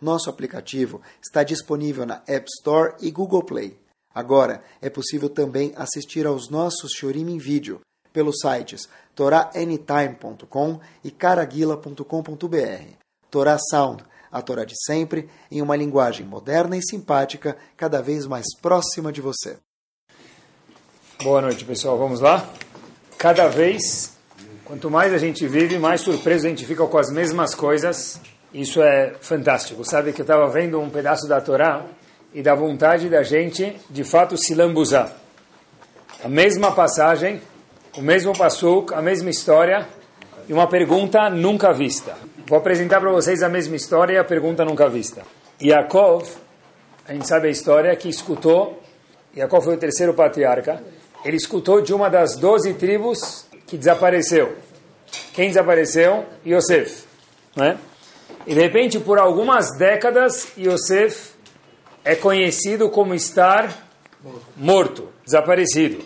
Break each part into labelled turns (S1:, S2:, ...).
S1: nosso aplicativo está disponível na App Store e Google Play. Agora é possível também assistir aos nossos Shorim em vídeo pelos sites toraanytime.com e caraguila.com.br. Torá Sound, a Torá de sempre, em uma linguagem moderna e simpática, cada vez mais próxima de você.
S2: Boa noite, pessoal. Vamos lá? Cada vez, quanto mais a gente vive, mais surpreso a gente fica com as mesmas coisas. Isso é fantástico. Sabe que eu estava vendo um pedaço da Torá e dá vontade da gente, de fato, se lambuzar. A mesma passagem, o mesmo passuk, a mesma história e uma pergunta nunca vista. Vou apresentar para vocês a mesma história e a pergunta nunca vista. Yaakov, a gente sabe a história, que escutou, Yaakov foi o terceiro patriarca, ele escutou de uma das doze tribos que desapareceu. Quem desapareceu? Yosef. Né? E de repente, por algumas décadas, Yosef é conhecido como estar morto, desaparecido.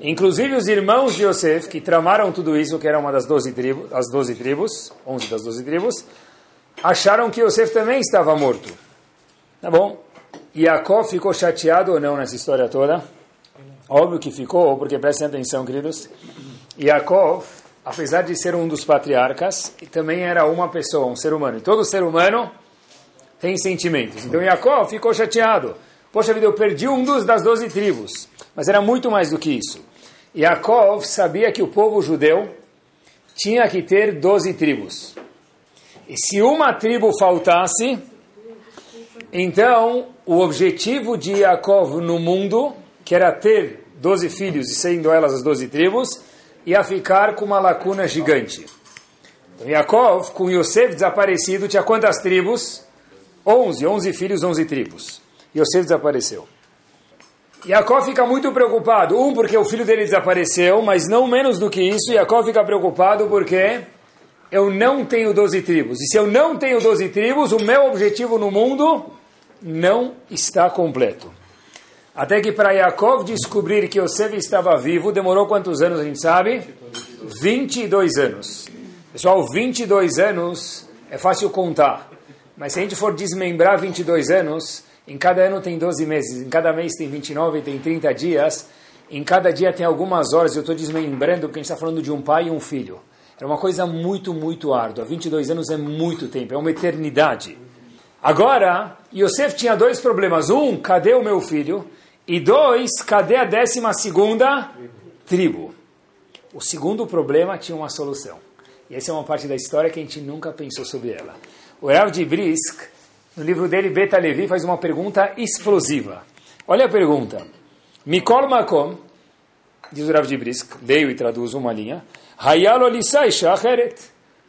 S2: Inclusive os irmãos de Yosef, que tramaram tudo isso, que era uma das doze tribos, as doze tribos, onze das doze tribos, acharam que Yosef também estava morto. Tá bom? Yaakov ficou chateado ou não nessa história toda? Óbvio que ficou, porque prestem atenção, queridos. Yaakov apesar de ser um dos patriarcas, também era uma pessoa, um ser humano. E todo ser humano tem sentimentos. Então Jacó ficou chateado. Poxa vida, eu perdi um dos das doze tribos. Mas era muito mais do que isso. Yaakov sabia que o povo judeu tinha que ter doze tribos. E se uma tribo faltasse, então o objetivo de Yaakov no mundo, que era ter doze filhos e sendo elas as doze tribos, ia ficar com uma lacuna gigante. Então, Yaakov, com Yosef desaparecido, tinha quantas tribos? Onze, onze filhos, onze tribos. Yosef desapareceu. Yaakov fica muito preocupado. Um, porque o filho dele desapareceu, mas não menos do que isso, Yaakov fica preocupado porque eu não tenho doze tribos. E se eu não tenho doze tribos, o meu objetivo no mundo não está completo. Até que para Yaakov descobrir que Yosef estava vivo, demorou quantos anos a gente sabe? 22 anos. Pessoal, 22 anos é fácil contar. Mas se a gente for desmembrar 22 anos, em cada ano tem 12 meses, em cada mês tem 29, tem 30 dias, em cada dia tem algumas horas, eu estou desmembrando porque a gente está falando de um pai e um filho. Era uma coisa muito, muito árdua. 22 anos é muito tempo, é uma eternidade. Agora, Yosef tinha dois problemas. Um, cadê o meu filho? E dois, cadê a décima segunda tribo? O segundo problema tinha uma solução. E essa é uma parte da história que a gente nunca pensou sobre ela. O Rav de Brisk, no livro dele, Beta Levi, faz uma pergunta explosiva. Olha a pergunta. Mikol Makom, diz o Rav de Brisk, leio e traduzo uma linha. Hayalo Lisai Shacheret.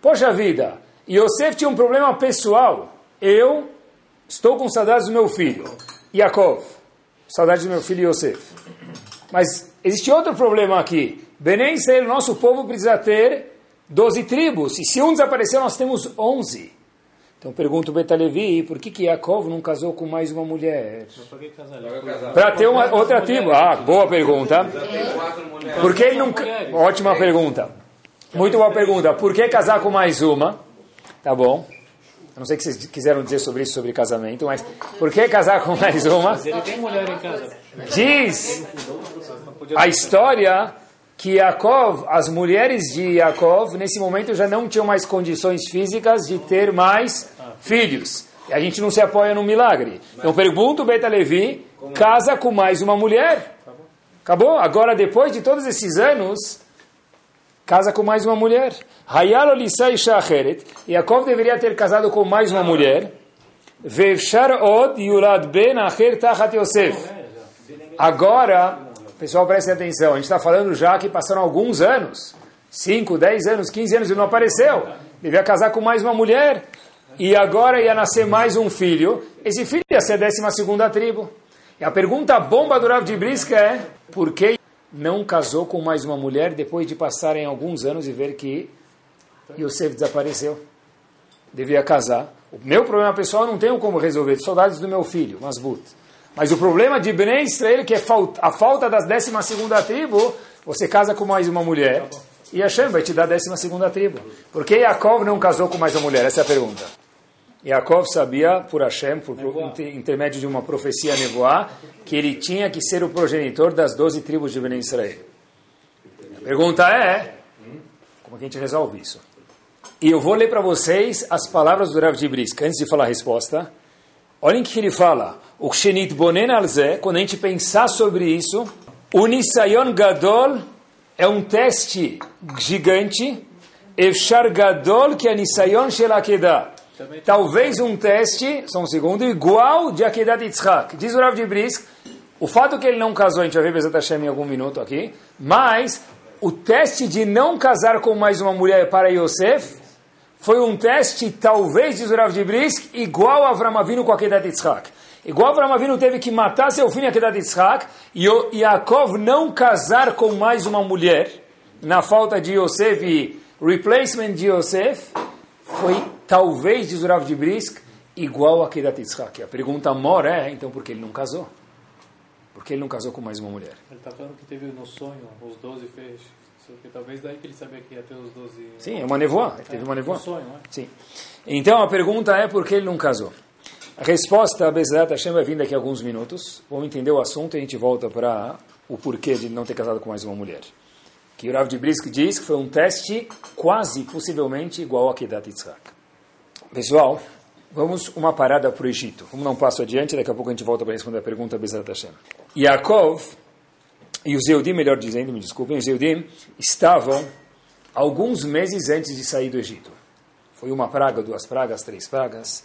S2: Poxa vida, Yosef tinha um problema pessoal. Eu estou com saudades do meu filho, Yaakov. Saudade do meu filho Yosef. Mas existe outro problema aqui. Benem Israel, nosso povo precisa ter 12 tribos. E se um desaparecer, nós temos 11. Então pergunto Betalevi, por que que Yaakov não casou com mais uma mulher? Para ter uma outra tribo. Ah, boa pergunta. Por que ele não... Ótima pergunta. Muito boa pergunta. Por que casar com mais uma? Tá bom. Eu não sei o que vocês quiseram dizer sobre isso, sobre casamento, mas por que casar com mais uma?
S3: Mas ele tem mulher em casa.
S2: Diz a história que Yaakov, as mulheres de Yaakov, nesse momento já não tinham mais condições físicas de ter mais filhos. E a gente não se apoia no milagre. Então pergunto, Beta Levi, casa com mais uma mulher? Acabou? Agora, depois de todos esses anos, casa com mais uma mulher. Shacheret. Yaakov deveria ter casado com mais uma mulher. Od yulad ben tachat Yosef. Agora, pessoal, prestem atenção. A gente está falando já que passaram alguns anos. 5, 10 anos, 15 anos e não apareceu. Devia casar com mais uma mulher. e agora ia nascer mais um filho. Esse filho ia ser a décima segunda tribo. E a pergunta bomba do Rav de Briska é, por que não casou com mais uma mulher depois de passarem alguns anos e ver que Yosef desapareceu? Devia casar. O meu problema pessoal não tenho como resolver, saudades do meu filho, Masbut. Mas o problema de Bnei Israel, que é a falta das décima segunda tribo, você casa com mais uma mulher e Hashem vai te dar a décima segunda tribo. Por que Yaakov não casou com mais uma mulher? Essa é a pergunta. Yaakov sabia, por Hashem, por intermédio de uma profecia nevoá, que ele tinha que ser o progenitor das doze tribos de Bnei Israel. A pergunta é, como é que a gente resolve isso? E eu vou ler para vocês as palavras do Rav de Brisk, antes de falar a resposta. Olhem o que ele fala. O Kshenit Bonen Alze, quando a gente pensar sobre isso, o Nisayon Gadol é um teste gigante, Efshar Gadol, que é Nisayon Shelakedah. Talvez um teste, só um segundo, igual de Akedat Yitzhak. Diz o Rav de Brisk, o fato que ele não casou, a gente vai ver Bezat Hashem em algum minuto aqui, mas o teste de não casar com mais uma mulher para Yosef foi um teste, talvez, diz o Rav de Brisk, igual a Avram Avinu com Akedat Yitzhak. Igual Avram Avinu teve que matar seu filho Akedat Yitzhak, e Yaakov não casar com mais uma mulher, na falta de Yosef e replacement de Yosef, foi talvez, diz o Rav de Brisk, igual a Akedat Yitzhak. A pergunta mora é, então, por que ele não casou? Por que ele não casou com mais uma mulher?
S3: Ele está falando que teve no sonho os 12 feixes. Porque talvez daí que ele sabia que ia ter os 12...
S2: Sim, é uma nevoa. Ele teve uma nevoa.
S3: Um sonho, é?
S2: Sim. Então, a pergunta é por que ele não casou? A resposta, a Bezerra Hashem, vai vir daqui a alguns minutos. Vamos entender o assunto e a gente volta para o porquê de não ter casado com mais uma mulher. Que o Rav de Brisk diz que foi um teste quase, possivelmente, igual a Kedat Yitzhak. Pessoal, vamos uma parada para o Egito. Vamos dar um passo adiante, daqui a pouco a gente volta para responder a pergunta Bezerra Hashem. Yaakov e os Eudim, melhor dizendo, me desculpem, os Eudim estavam alguns meses antes de sair do Egito. Foi uma praga, duas pragas, três pragas,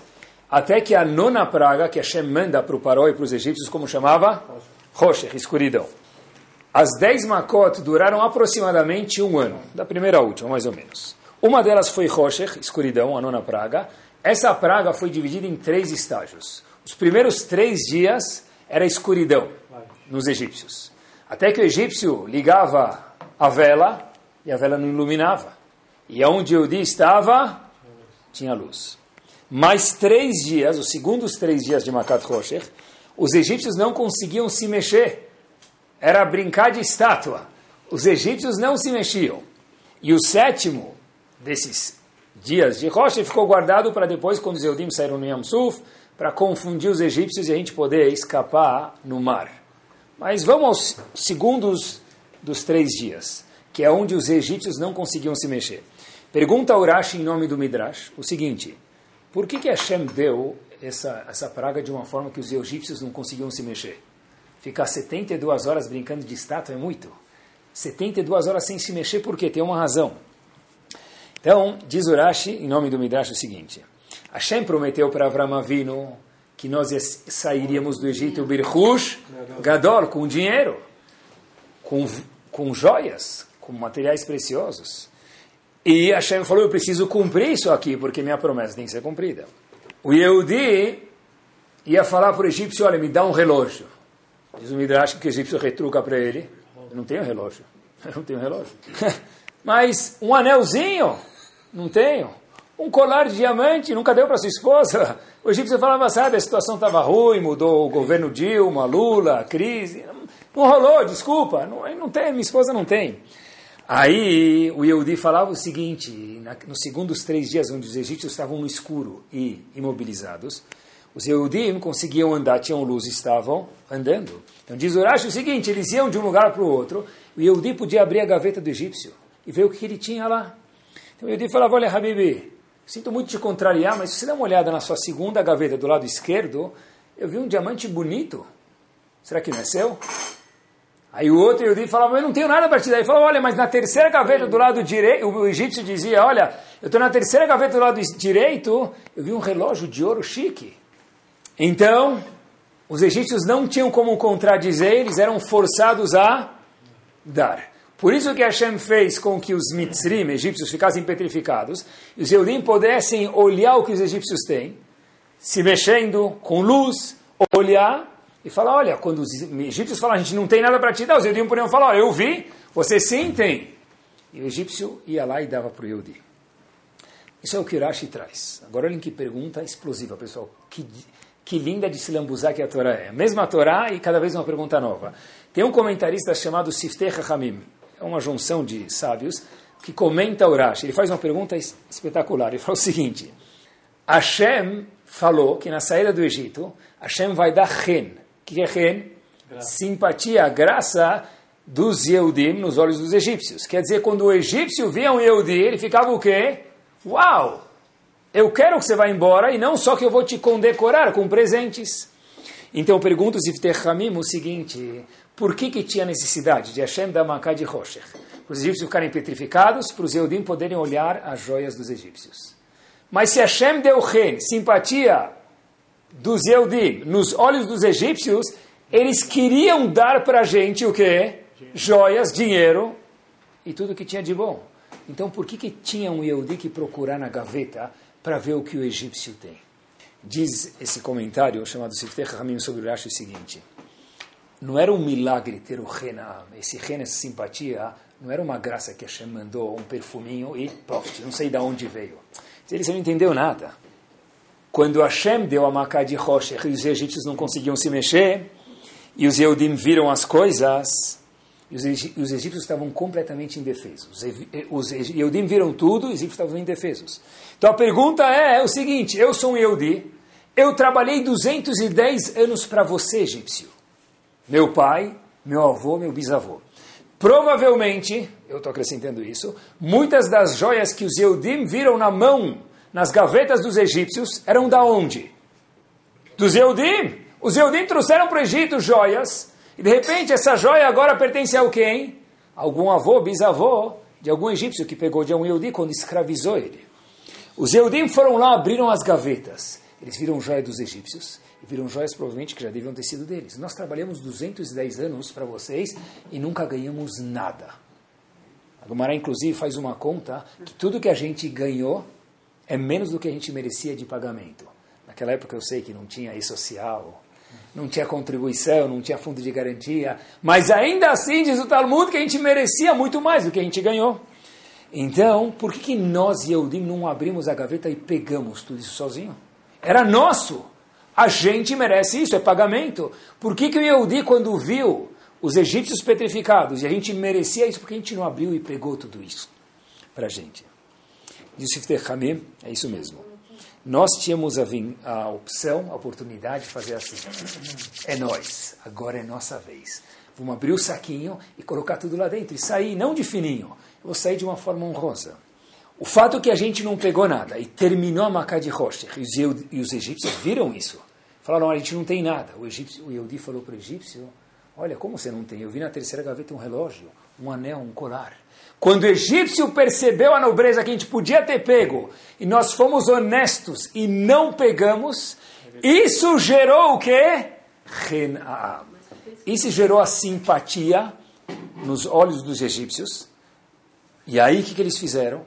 S2: até que a nona praga, que Hashem manda para o Paró e para os egípcios, como chamava? Rocher, escuridão. As dez Makot duraram aproximadamente um ano, da primeira à última, mais ou menos. Uma delas foi Rocher, escuridão, a nona praga. Essa praga foi dividida em três estágios. Os primeiros três dias era escuridão nos egípcios. Até que o egípcio ligava a vela e a vela não iluminava. E onde o dia estava, tinha luz. Mais três dias, os segundos três dias de Makat Rocher, os egípcios não conseguiam se mexer. Era brincar de estátua. Os egípcios não se mexiam. E o sétimo desses dias de Rocher ficou guardado para depois, quando os Eudim saíram no Yam Suf, para confundir os egípcios e a gente poder escapar no mar. Mas vamos aos segundos dos três dias, que é onde os egípcios não conseguiam se mexer. Pergunta a Urashi em nome do Midrash o seguinte: por que, que Hashem deu essa, essa praga de uma forma que os egípcios não conseguiam se mexer? Ficar 72 horas brincando de estátua é muito. 72 horas sem se mexer, por quê? Tem uma razão. Então, diz Urashi, em nome do Midrash, o seguinte: Hashem prometeu para Avram Avinu que nós sairíamos do Egito, Birhush, Gadol, com dinheiro, com, com joias, com materiais preciosos. E Hashem falou, eu preciso cumprir isso aqui, porque minha promessa tem que ser cumprida. O Yehudi ia falar para o egípcio, olha, me dá um relógio. Diz o Midrash que o egípcio retruca para ele, eu não tenho relógio, eu não tenho relógio. Mas um anelzinho, não tenho. Um colar de diamante, nunca deu para sua esposa. O egípcio falava, sabe, a situação estava ruim, mudou o governo Dilma, Lula, crise. Não, rolou, desculpa, não, não tem, minha esposa não tem. Aí o Yehudi falava o seguinte, na, nos segundos três dias onde os egípcios estavam no escuro e imobilizados, os Yehudim conseguiam andar, tinham luz, estavam andando. Então diz Urash o seguinte, eles iam de um lugar para o outro, o Yehudi podia abrir a gaveta do egípcio e ver o que ele tinha lá. Então o Yehudi falava, olha Habibi, Sinto muito te contrariar, mas se você dá uma olhada na sua segunda gaveta do lado esquerdo, eu vi um diamante bonito. Será que não é seu? Aí o outro Yehudi falava, eu não tenho nada para te dar. Ele falou, olha, mas na terceira gaveta do lado direito, o egípcio dizia, olha, eu estou na terceira gaveta do lado direito, eu vi um relógio de ouro chique. Então, os egípcios não tinham como contradizer, eles eram forçados a dar. Por isso que Hashem fez com que os mitzrim, egípcios, ficassem petrificados, e os Eudim pudessem olhar o que os egípcios têm, se mexendo com luz, olhar e falar, olha, quando os egípcios falam, a gente não tem nada para te dar, os Eudim poderiam falar, olha, eu vi, você sim tem. E o egípcio ia lá e dava para o Eudi. Isso é o que Rashi traz. Agora olhem que pergunta explosiva, pessoal. Que, que linda de se lambuzar que a Torá é. Mesma Torá e cada vez uma pergunta nova. Tem um comentarista chamado Sifteh Hamim. É uma junção de sábios que comenta o Rashi. Ele faz uma pergunta espetacular. Ele fala o seguinte. Hashem falou que na saída do Egito, Hashem vai dar ren. O que é ren? Simpatia, graça dos Yehudim nos olhos dos egípcios. Quer dizer, quando o egípcio via um Yehudi, ele ficava o quê? Uau! Eu quero que você vá embora e não só que eu vou te condecorar com presentes. Então pergunto Ziftechamim o seguinte, por que que tinha necessidade de Hashem dar Maká de Rocher? Para os egípcios ficarem petrificados, para os Yehudim poderem olhar as joias dos egípcios. Mas se Hashem deu ren, simpatia dos Yehudim nos olhos dos egípcios, eles queriam dar para a gente o quê? Joias, dinheiro e tudo que tinha de bom. Então por que, que tinha um Yehudi que procurar na gaveta para ver o que o egípcio tem? Diz esse comentário chamado Siftech Hamim sobre o Rashi o seguinte. Não era um milagre ter o Rena, esse Rena, essa simpatia, não era uma graça que Hashem mandou, um perfuminho e pronto, não sei de onde veio. Ele não entendeu nada. Quando Hashem deu a Macá de Rocher e os egípcios não conseguiam se mexer, e os Yehudim viram as coisas, e os, os egípcios estavam completamente indefesos. Os Yehudim viram tudo, os egípcios estavam indefesos. Então a pergunta é, é o seguinte, eu sou um Yehudi, eu trabalhei 210 anos para você, egípcio. Meu pai, meu avô, meu bisavô. Provavelmente, eu estou acrescentando isso, muitas das joias que os Yehudim viram na mão, nas gavetas dos egípcios, eram da onde? Dos Yehudim. Os Yehudim trouxeram para o Egito joias, e de repente essa joia agora pertence a quem? Algum avô, bisavô de algum egípcio que pegou de um Yehudi quando escravizou ele. Os Yehudim foram lá, abriram as gavetas. Eles viram joia dos egípcios e viram joias provavelmente que já deviam ter sido deles. Nós trabalhamos 210 anos para vocês e nunca ganhamos nada. A Gumará, inclusive, faz uma conta que tudo que a gente ganhou é menos do que a gente merecia de pagamento. Naquela época eu sei que não tinha e-social, não tinha contribuição, não tinha fundo de garantia, mas ainda assim diz o Talmud que a gente merecia muito mais do que a gente ganhou. Então, por que, que nós, Yehudim, não abrimos a gaveta e pegamos tudo isso sozinho? Era nosso. A gente merece isso, é pagamento. Por que, que o Yehudi, quando viu os egípcios petrificados, e a gente merecia isso, porque a gente não abriu e pegou tudo isso para a gente? Yusuf Techamim, é isso mesmo. Nós tínhamos a, a opção, a oportunidade de fazer assim. É nós, agora é nossa vez. Vamos abrir o saquinho e colocar tudo lá dentro. E sair, não de fininho, eu vou sair de uma forma honrosa. O fato é que a gente não pegou nada e terminou a Macá de Rocher, e os egípcios viram isso. Falaram, a gente não tem nada. O, egípcio, o Yehudi falou para o egípcio, olha, como você não tem? Eu vi na terceira gaveta um relógio, um anel, um colar. Quando o egípcio percebeu a nobreza que a gente podia ter pego, e nós fomos honestos e não pegamos, isso gerou o quê? Isso gerou a simpatia nos olhos dos egípcios. E aí o que, que eles fizeram?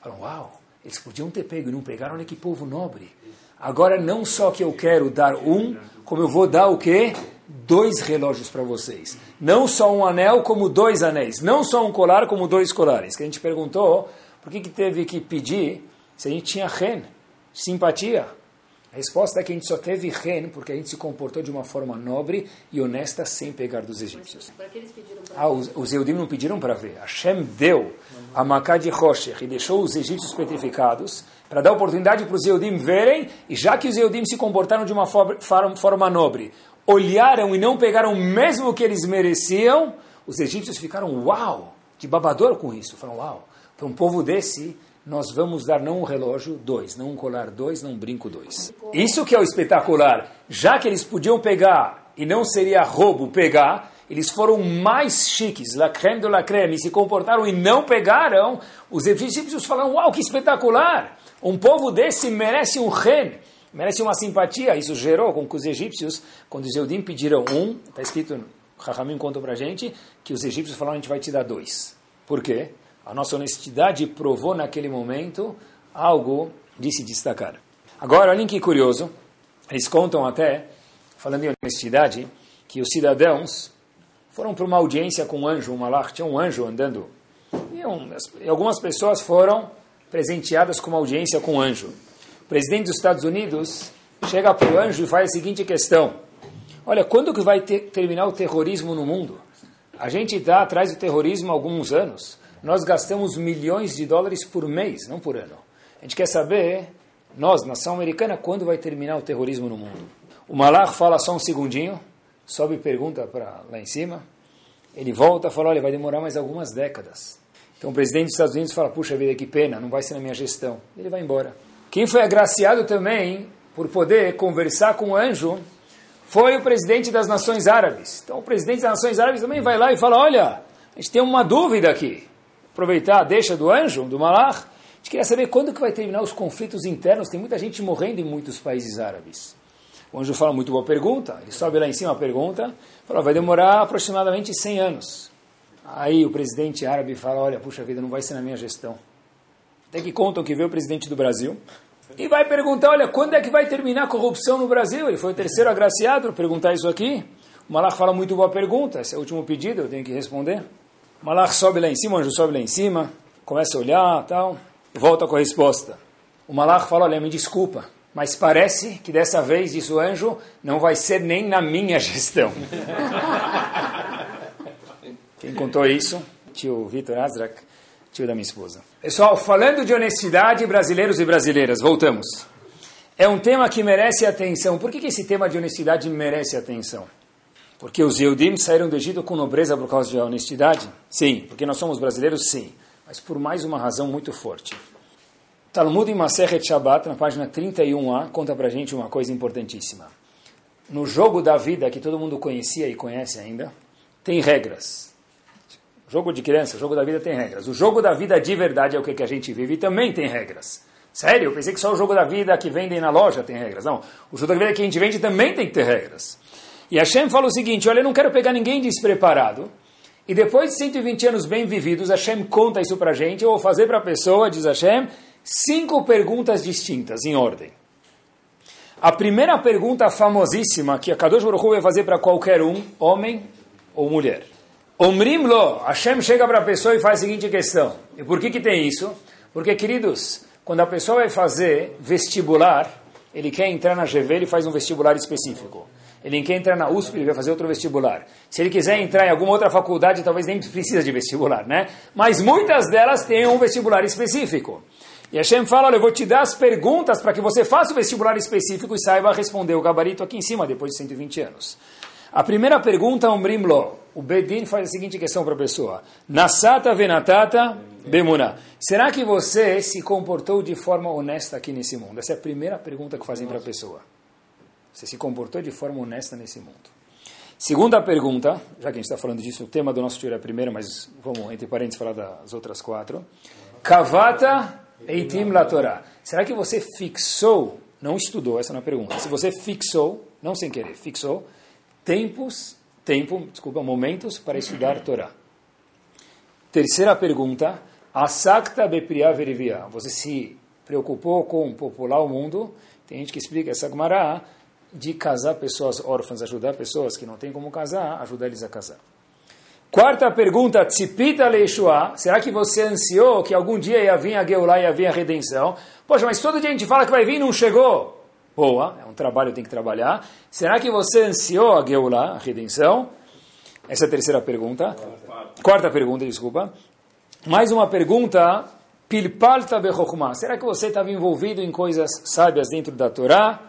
S2: Falaram, uau, eles podiam ter pego e não pegaram, olha que povo nobre. Agora não só que eu quero dar um, como eu vou dar o quê? Dois relógios para vocês. Não só um anel, como dois anéis. Não só um colar, como dois colares. Que a gente perguntou, por que, que teve que pedir se a gente tinha ren, simpatia? A resposta é que a gente só teve ren porque a gente se comportou de uma forma nobre e honesta sem pegar dos egípcios. Ah, os, os Eudim não pediram para ver. Hashem deu a Macá de Rocher e deixou os egípcios petrificados para dar oportunidade para os Eudim verem, e já que os Eudim se comportaram de uma forma, forma nobre, olharam e não pegaram mesmo o que eles mereciam, os egípcios ficaram uau, de babador com isso. Falaram uau, para um povo desse nós vamos dar não um relógio, dois, não um colar, dois, não um brinco, dois. Isso que é o espetacular. Já que eles podiam pegar, e não seria roubo pegar, eles foram mais chiques, la creme de la creme, se comportaram e não pegaram, os egípcios falaram, uau, que espetacular! Um povo desse merece um ren, merece uma simpatia. Isso gerou com que os egípcios, quando os Eudim pediram um, está escrito Rahamim contou para a gente que os egípcios falaram, a gente vai te dar dois. Por quê? A nossa honestidade provou naquele momento algo de se destacar. Agora, olhem que curioso, eles contam até, falando em honestidade, que os cidadãos foram para uma audiência com um anjo, um malach, tinha um anjo andando, e, um, e algumas pessoas foram presenteadas com uma audiência com um anjo. Presidente dos Estados Unidos chega para o anjo e faz a seguinte questão, olha, quando que vai ter, terminar o terrorismo no mundo? A gente está atrás do terrorismo há alguns anos, nós gastamos milhões de dólares por mês, não por ano. A gente quer saber, nós, nação americana, quando vai terminar o terrorismo no mundo? O Malach fala só um segundinho, sobe e pergunta para lá em cima. Ele volta e fala, olha, vai demorar mais algumas décadas. Então o presidente dos Estados Unidos fala, puxa vida, que pena, não vai ser na minha gestão. Ele vai embora. Quem foi agraciado também por poder conversar com o anjo foi o presidente das Nações Árabes. Então o presidente das Nações Árabes também vai lá e fala, olha, a gente tem uma dúvida aqui. Aproveitar a deixa do anjo, do Malach, a gente queria saber quando que vai terminar os conflitos internos. Tem muita gente morrendo em muitos países árabes. O anjo fala, muito boa pergunta. Ele sobe lá em cima a pergunta. Fala, vai demorar aproximadamente 100 anos. Aí o presidente árabe fala, olha, puxa vida, não vai ser na minha gestão. Até que contam que veio o presidente do Brasil e vai perguntar, olha, quando é que vai terminar a corrupção no Brasil? Ele foi o terceiro agraciado perguntar isso aqui. O Malach fala, muito boa pergunta. Esse é o último pedido, eu tenho que responder. O Malach sobe lá em cima, o anjo sobe lá em cima, começa a olhar tal volta com a resposta. O Malach fala, olha, me desculpa, mas parece que dessa vez, diz o anjo, não vai ser nem na minha gestão. Quem contou isso? Tio Vitor Azrak, tio da minha esposa. Pessoal, falando de honestidade, brasileiros e brasileiras, voltamos. É um tema que merece atenção. Por que, que esse tema de honestidade merece atenção? Porque os Yehudim saíram do Egito com nobreza por causa da honestidade? Sim. Porque nós somos brasileiros? Sim mas por mais uma razão muito forte. Talmud em Maseret Shabbat, na página 31a, conta para gente uma coisa importantíssima. No jogo da vida, que todo mundo conhecia e conhece ainda, tem regras. Jogo de criança, jogo da vida tem regras. O jogo da vida de verdade é o que a gente vive e também tem regras. Sério, eu pensei que só o jogo da vida que vendem na loja tem regras. Não, o jogo da vida que a gente vende também tem que ter regras. E Hashem fala o seguinte, olha, eu não quero pegar ninguém despreparado, e depois de 120 anos bem vividos, Hashem conta isso para a gente. Eu vou fazer para a pessoa, diz Hashem, cinco perguntas distintas, em ordem. A primeira pergunta famosíssima que a Kadosh Baruch Hu vai fazer para qualquer um, homem ou mulher. Omrim lo, Hashem chega para a pessoa e faz a seguinte questão. E por que, que tem isso? Porque, queridos, quando a pessoa vai fazer vestibular, ele quer entrar na GV, ele faz um vestibular específico. Ele quer entrar na USP, ele vai fazer outro vestibular. Se ele quiser entrar em alguma outra faculdade, talvez nem precisa de vestibular, né? Mas muitas delas têm um vestibular específico. E Hashem fala, olha, eu vou te dar as perguntas para que você faça o vestibular específico e saiba responder o gabarito aqui em cima, depois de 120 anos. A primeira pergunta, Umbrim Lo. O Bedin faz a seguinte questão para a pessoa. Nasata venatata bemuna. Será que você se comportou de forma honesta aqui nesse mundo? Essa é a primeira pergunta que fazem para a pessoa. Você se comportou de forma honesta nesse mundo. Segunda pergunta, já que a gente está falando disso, o tema do nosso tiro é a primeira, mas vamos, entre parênteses, falar das outras quatro. Kavata eitim la. Será que você fixou, não estudou, essa é uma pergunta, se você fixou, não sem querer, fixou, tempos, tempo, desculpa, momentos para estudar Torá? Terceira pergunta, asakta bepriya verivia. Você se preocupou com popular o mundo? Tem gente que explica essa Gemara de casar pessoas órfãs, ajudar pessoas que não têm como casar, ajudar eles a casar. Quarta pergunta, tzipita leishua, será que você ansiou que algum dia ia vir a Geulah, ia vir a redenção? Poxa, mas todo dia a gente fala que vai vir e não chegou. Boa, é um trabalho, tem que trabalhar. Será que você ansiou a Geulah, a redenção? Essa é a terceira pergunta. Quarta pergunta, desculpa. Mais uma pergunta, pilpalta bechokma. Será que você estava envolvido em coisas sábias dentro da Torá?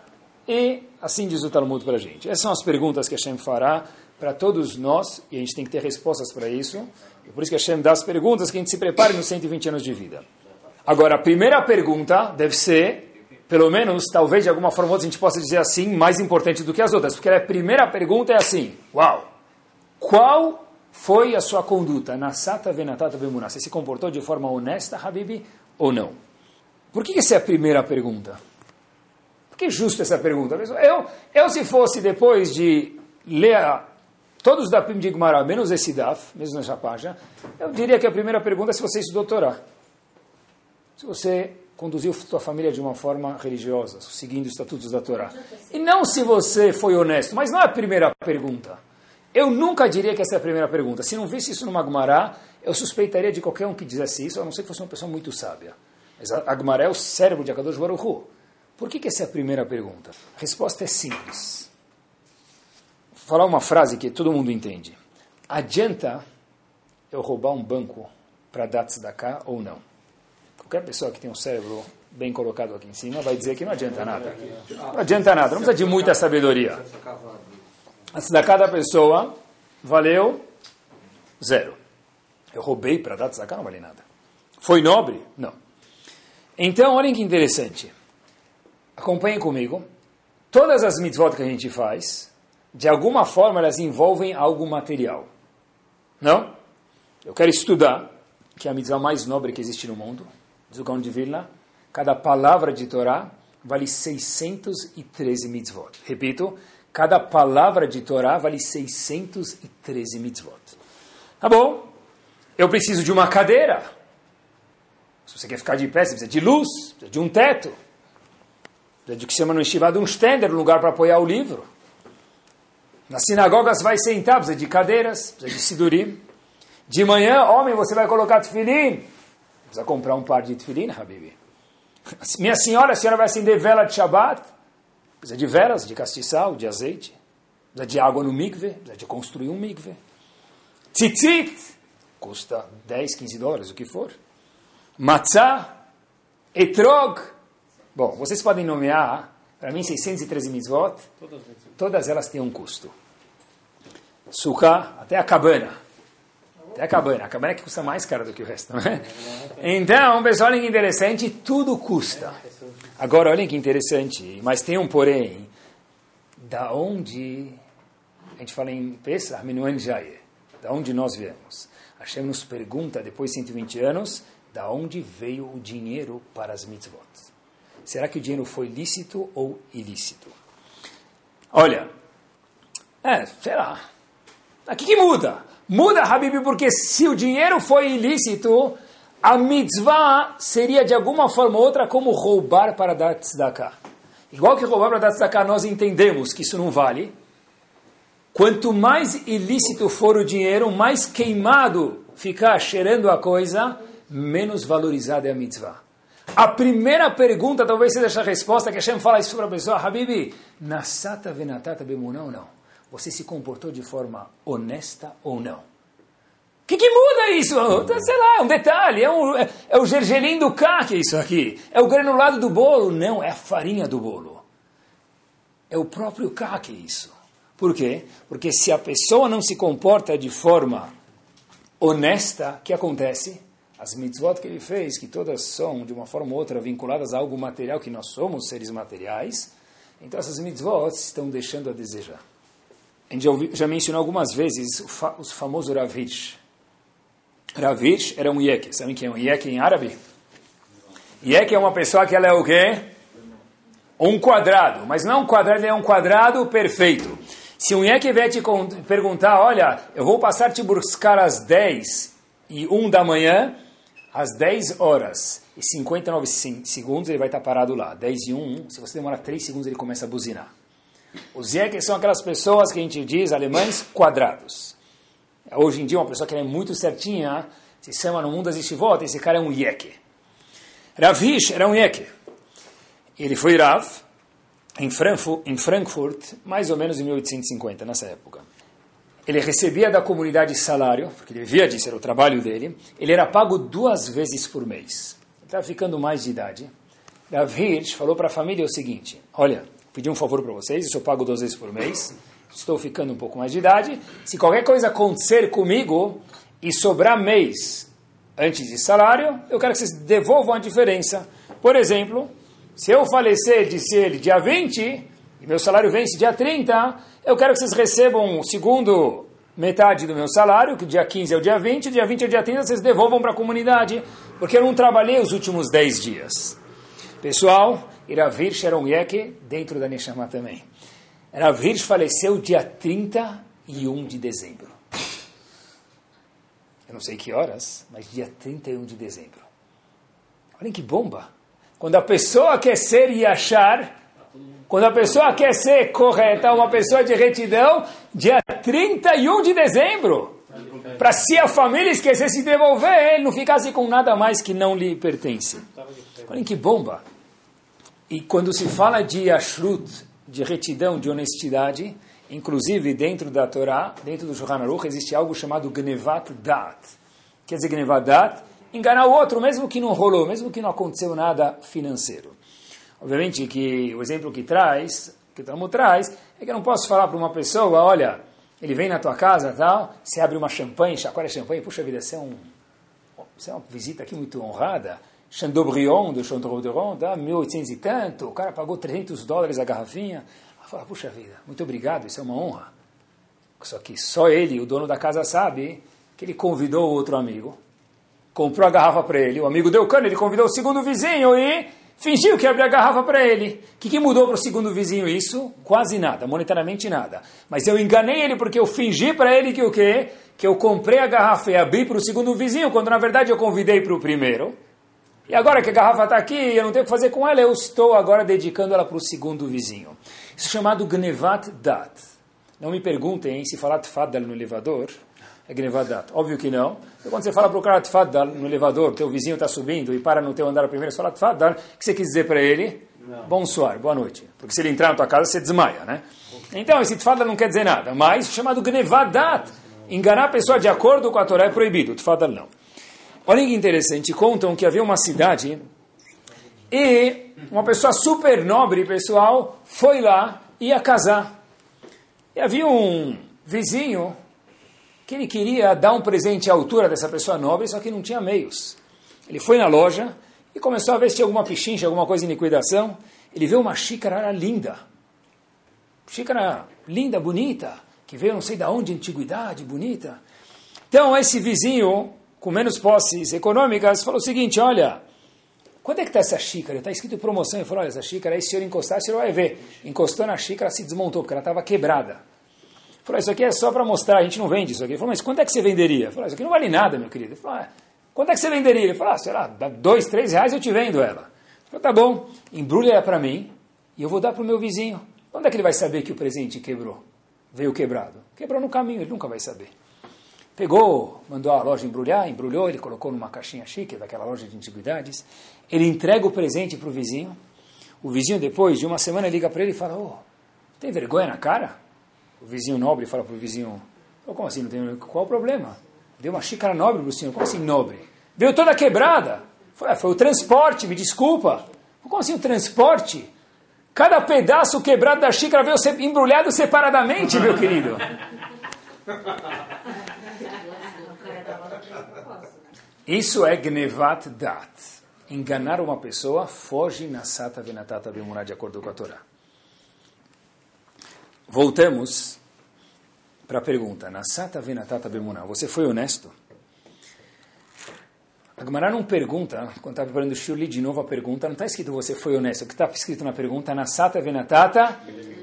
S2: E assim diz o Talmud para a gente. Essas são as perguntas que Hashem fará para todos nós, e a gente tem que ter respostas para isso. E por isso que Hashem dá as perguntas que a gente se prepare nos 120 anos de vida. Agora, a primeira pergunta deve ser, pelo menos, talvez de alguma forma ou outra a gente possa dizer assim, mais importante do que as outras, porque a primeira pergunta é assim, uau, qual foi a sua conduta? Nasata venatata bemuna. Você se comportou de forma honesta, Habibi, ou não? Por que essa é a primeira pergunta? que é justa essa pergunta. Eu, eu, se fosse depois de ler a todos os Dapim de Gemara, menos esse Daf, mesmo nessa página, eu diria que a primeira pergunta é se você estudou Torá. Se você conduziu sua família de uma forma religiosa, seguindo os estatutos da Torá. E não se você foi honesto, mas não é a primeira pergunta. Eu nunca diria que essa é a primeira pergunta. Se não visse isso numa Gemara, eu suspeitaria de qualquer um que dissesse isso, a não ser que fosse uma pessoa muito sábia. Mas a Gemara é o cérebro de Akadosh Baruch Hu. Por que, que essa é a primeira pergunta? A resposta é simples. Vou falar uma frase que todo mundo entende. Adianta eu roubar um banco para dar tzedakah ou não? Qualquer pessoa que tem um cérebro bem colocado aqui em cima vai dizer que não adianta nada. Não adianta nada, não precisa de muita sabedoria. A tzedakah da pessoa valeu zero. Eu roubei para dar tzedakah, não vale nada. Foi nobre? Não. Então, olhem que interessante. Acompanhem comigo. Todas as mitzvot que a gente faz, de alguma forma elas envolvem algo material. Não? Eu quero estudar, que é a mitzvah mais nobre que existe no mundo, diz de Vilna, cada palavra de Torá vale 613 mitzvot. Repito, cada palavra de Torá vale 613 mitzvot. Tá bom? Eu preciso de uma cadeira. Se você quer ficar de pé, você precisa de luz, precisa de um teto. Precisa de que chama no estivado um stender, um lugar para apoiar o livro. Nas sinagogas vai sentar, precisa de cadeiras, precisa de sidurim. De manhã, homem, você vai colocar tefilim. Precisa comprar um par de tefilim, Habibi. Minha senhora, a senhora vai acender vela de Shabbat. Precisa de velas, de castiçal, de azeite. Precisa de água no mikve, precisa de construir um mikve. Tzitzit, custa 10, 15 dólares, o que for. Matzah, etrog. Bom, vocês podem nomear, para mim, 613 mitzvot. Todas elas têm um custo. Sukkah, até a cabana. Até a cabana. A cabana é que custa mais cara do que o resto, não é? Então, pessoal, olhem que interessante, tudo custa. Agora, olhem que interessante, mas tem um porém. Da onde, a gente fala em Pesach, Minuan Jaye, da onde nós viemos? Hashem nos pergunta, depois de 120 anos, da onde veio o dinheiro para as mitzvot? Será que o dinheiro foi lícito ou ilícito? Olha, é, será. Aqui que muda? Muda, Habib, porque se o dinheiro foi ilícito, a mitzvah seria de alguma forma ou outra como roubar para dar tzedakah. Igual que roubar para dar tzedakah, nós entendemos que isso não vale. Quanto mais ilícito for o dinheiro, mais queimado ficar cheirando a coisa, menos valorizada é a mitzvah. A primeira pergunta talvez seja essa resposta que Hashem fala isso para a pessoa, Habibi, nasata venatata bemunah ou não? Você se comportou de forma honesta ou não? O que, que muda isso? Sei lá, é um detalhe, é, um, é, é o gergelim do caque isso aqui. É o granulado do bolo? Não, é a farinha do bolo. É o próprio caque isso. Por quê? Porque se a pessoa não se comporta de forma honesta, o que acontece? As mitzvot que ele fez, que todas são, de uma forma ou outra, vinculadas a algo material, que nós somos seres materiais, então essas mitzvot estão deixando a desejar. A gente já, ouvi, já mencionou algumas vezes o, fa, o famoso Ravish. Ravish era um yek. Sabem quem é um yek em árabe? Yek é uma pessoa que ela é o quê? Um quadrado. Mas não um quadrado, é um quadrado perfeito. Se um yek vier te perguntar, olha, eu vou passar te buscar às 10 e 1 da manhã, às 10 horas e 59 segundos ele vai estar parado lá. 10 e 1, se você demora 3 segundos ele começa a buzinar. Os Yekes são aquelas pessoas que a gente diz, alemães, quadrados. Hoje em dia, uma pessoa que é muito certinha, se chama no mundo das estivot, esse cara é um Yeke. Ravish era um Yeke. Ele foi Rav em Frankfurt, em Frankfurt, mais ou menos em 1850, nessa época. Ele recebia da comunidade salário, porque ele vivia disso, era o trabalho dele. Ele era pago duas vezes por mês. Estava ficando mais de idade. Rav Hirsch falou para a família o seguinte, olha, pedi um favor para vocês, eu sou pago duas vezes por mês, estou ficando um pouco mais de idade. Se qualquer coisa acontecer comigo e sobrar mês antes de salário, eu quero que vocês devolvam a diferença. Por exemplo, se eu falecer, disse ele, dia 20, e meu salário vence dia 30, eu quero que vocês recebam o segundo metade do meu salário, que dia 15 é o dia 20, dia 20 é o dia 30, vocês devolvam para a comunidade, porque eu não trabalhei os últimos 10 dias. Pessoal, Iravirsh era um Yeke dentro da Neshama também. Iravirsh faleceu dia 30 31 de dezembro. Eu não sei que horas, mas dia 31 de dezembro. Olhem que bomba! Quando a pessoa quer ser e achar, quando a pessoa quer ser correta, uma pessoa de retidão, dia 31 de dezembro. Para se a família esquecesse de devolver, ele não ficasse com nada mais que não lhe pertence. Olhem que bomba! E quando se fala de ashrut, de retidão, de honestidade, inclusive dentro da Torá, dentro do Shulchan Aruch, existe algo chamado Gnevat Dat. Quer dizer, Gnevat Dat, enganar o outro, mesmo que não rolou, mesmo que não aconteceu nada financeiro. Obviamente que o exemplo que traz, que o Talmud traz, é que eu não posso falar para uma pessoa, olha, ele vem na tua casa tal, você abre uma champanhe, chacoalha champanhe, puxa vida, você é, um, você é uma visita aqui muito honrada, Chateaubriand, do Chateaubriand, dá 1800 e tanto, o cara pagou 300 dólares a garrafinha. Fala, puxa vida, muito obrigado, isso é uma honra. Só que só ele, o dono da casa, sabe que ele convidou outro amigo, comprou a garrafa para ele, o amigo deu cano, ele convidou o segundo vizinho e fingiu que abriu a garrafa para ele. O que, que mudou para o segundo vizinho isso? Quase nada, monetariamente nada. Mas eu enganei ele porque eu fingi para ele que o quê? Que eu comprei a garrafa e abri para o segundo vizinho, quando na verdade eu convidei para o primeiro. E agora que a garrafa está aqui, eu não tenho o que fazer com ela, eu estou agora dedicando ela para o segundo vizinho. Isso é chamado Gnevat Dat. Não me perguntem se falar Tfadal no elevador é Gnevat Dat. Óbvio que não. Então, quando você fala para o cara Tfadal no elevador, teu vizinho está subindo e para no teu andar primeiro, você fala Tfadal, o que você quis dizer para ele? Não. Bom soar, boa noite. Porque se ele entrar na tua casa, você desmaia, né? Então, esse Tfadal não quer dizer nada, mas chamado Gnevat Dat. Enganar a pessoa de acordo com a Torá é proibido, Tfadal não. Olha que interessante, contam que havia uma cidade e uma pessoa super nobre, pessoal, foi lá, ia casar. E havia um vizinho que ele queria dar um presente à altura dessa pessoa nobre, só que não tinha meios. Ele foi na loja e começou a ver se tinha alguma pichincha, alguma coisa em liquidação. Ele viu uma xícara linda. Xícara linda, bonita, que veio não sei de onde, antiguidade, bonita. Então esse vizinho com menos posses econômicas, falou o seguinte, olha, quando é que está essa xícara? Está escrito promoção. Ele falou, olha, essa xícara aí, se o senhor encostar, o senhor vai ver. Encostou na xícara, se desmontou, porque ela estava quebrada. Ele falou, isso aqui é só para mostrar, a gente não vende isso aqui. Ele falou, mas quanto é que você venderia? Ele falou, isso aqui não vale nada, meu querido. Ele falou, ah, quanto é que você venderia? Ele falou, ah, sei lá, dois, três reais eu te vendo ela. Ele falou, tá bom, embrulha ela para mim e eu vou dar para o meu vizinho. Quando é que ele vai saber que o presente quebrou? Veio quebrado. Quebrou no caminho, ele nunca vai saber. Pegou, mandou a loja embrulhar, embrulhou, ele colocou numa caixinha chique daquela loja de antiguidades. Ele entrega o presente para o vizinho. O vizinho, depois de uma semana, liga para ele e fala: oh, tem vergonha na cara? O vizinho nobre fala para o vizinho: oh, Como assim? Não tem, qual o problema? Deu uma xícara nobre para o senhor. Como assim nobre? Veio toda quebrada. Foi, ah, foi o transporte, me desculpa. Como assim o transporte? Cada pedaço quebrado da xícara veio embrulhado separadamente, meu querido. Isso é Gnevat Dat. Enganar uma pessoa foge na Sata Venatata Bemunah de acordo com a Torá. Voltamos para a pergunta. Na Sata Venatata Bemunah, você foi honesto? A Gemara não pergunta, quando está preparando o Shuli de novo a pergunta, não está escrito você foi honesto. O que está escrito na pergunta, na Sata Venatata,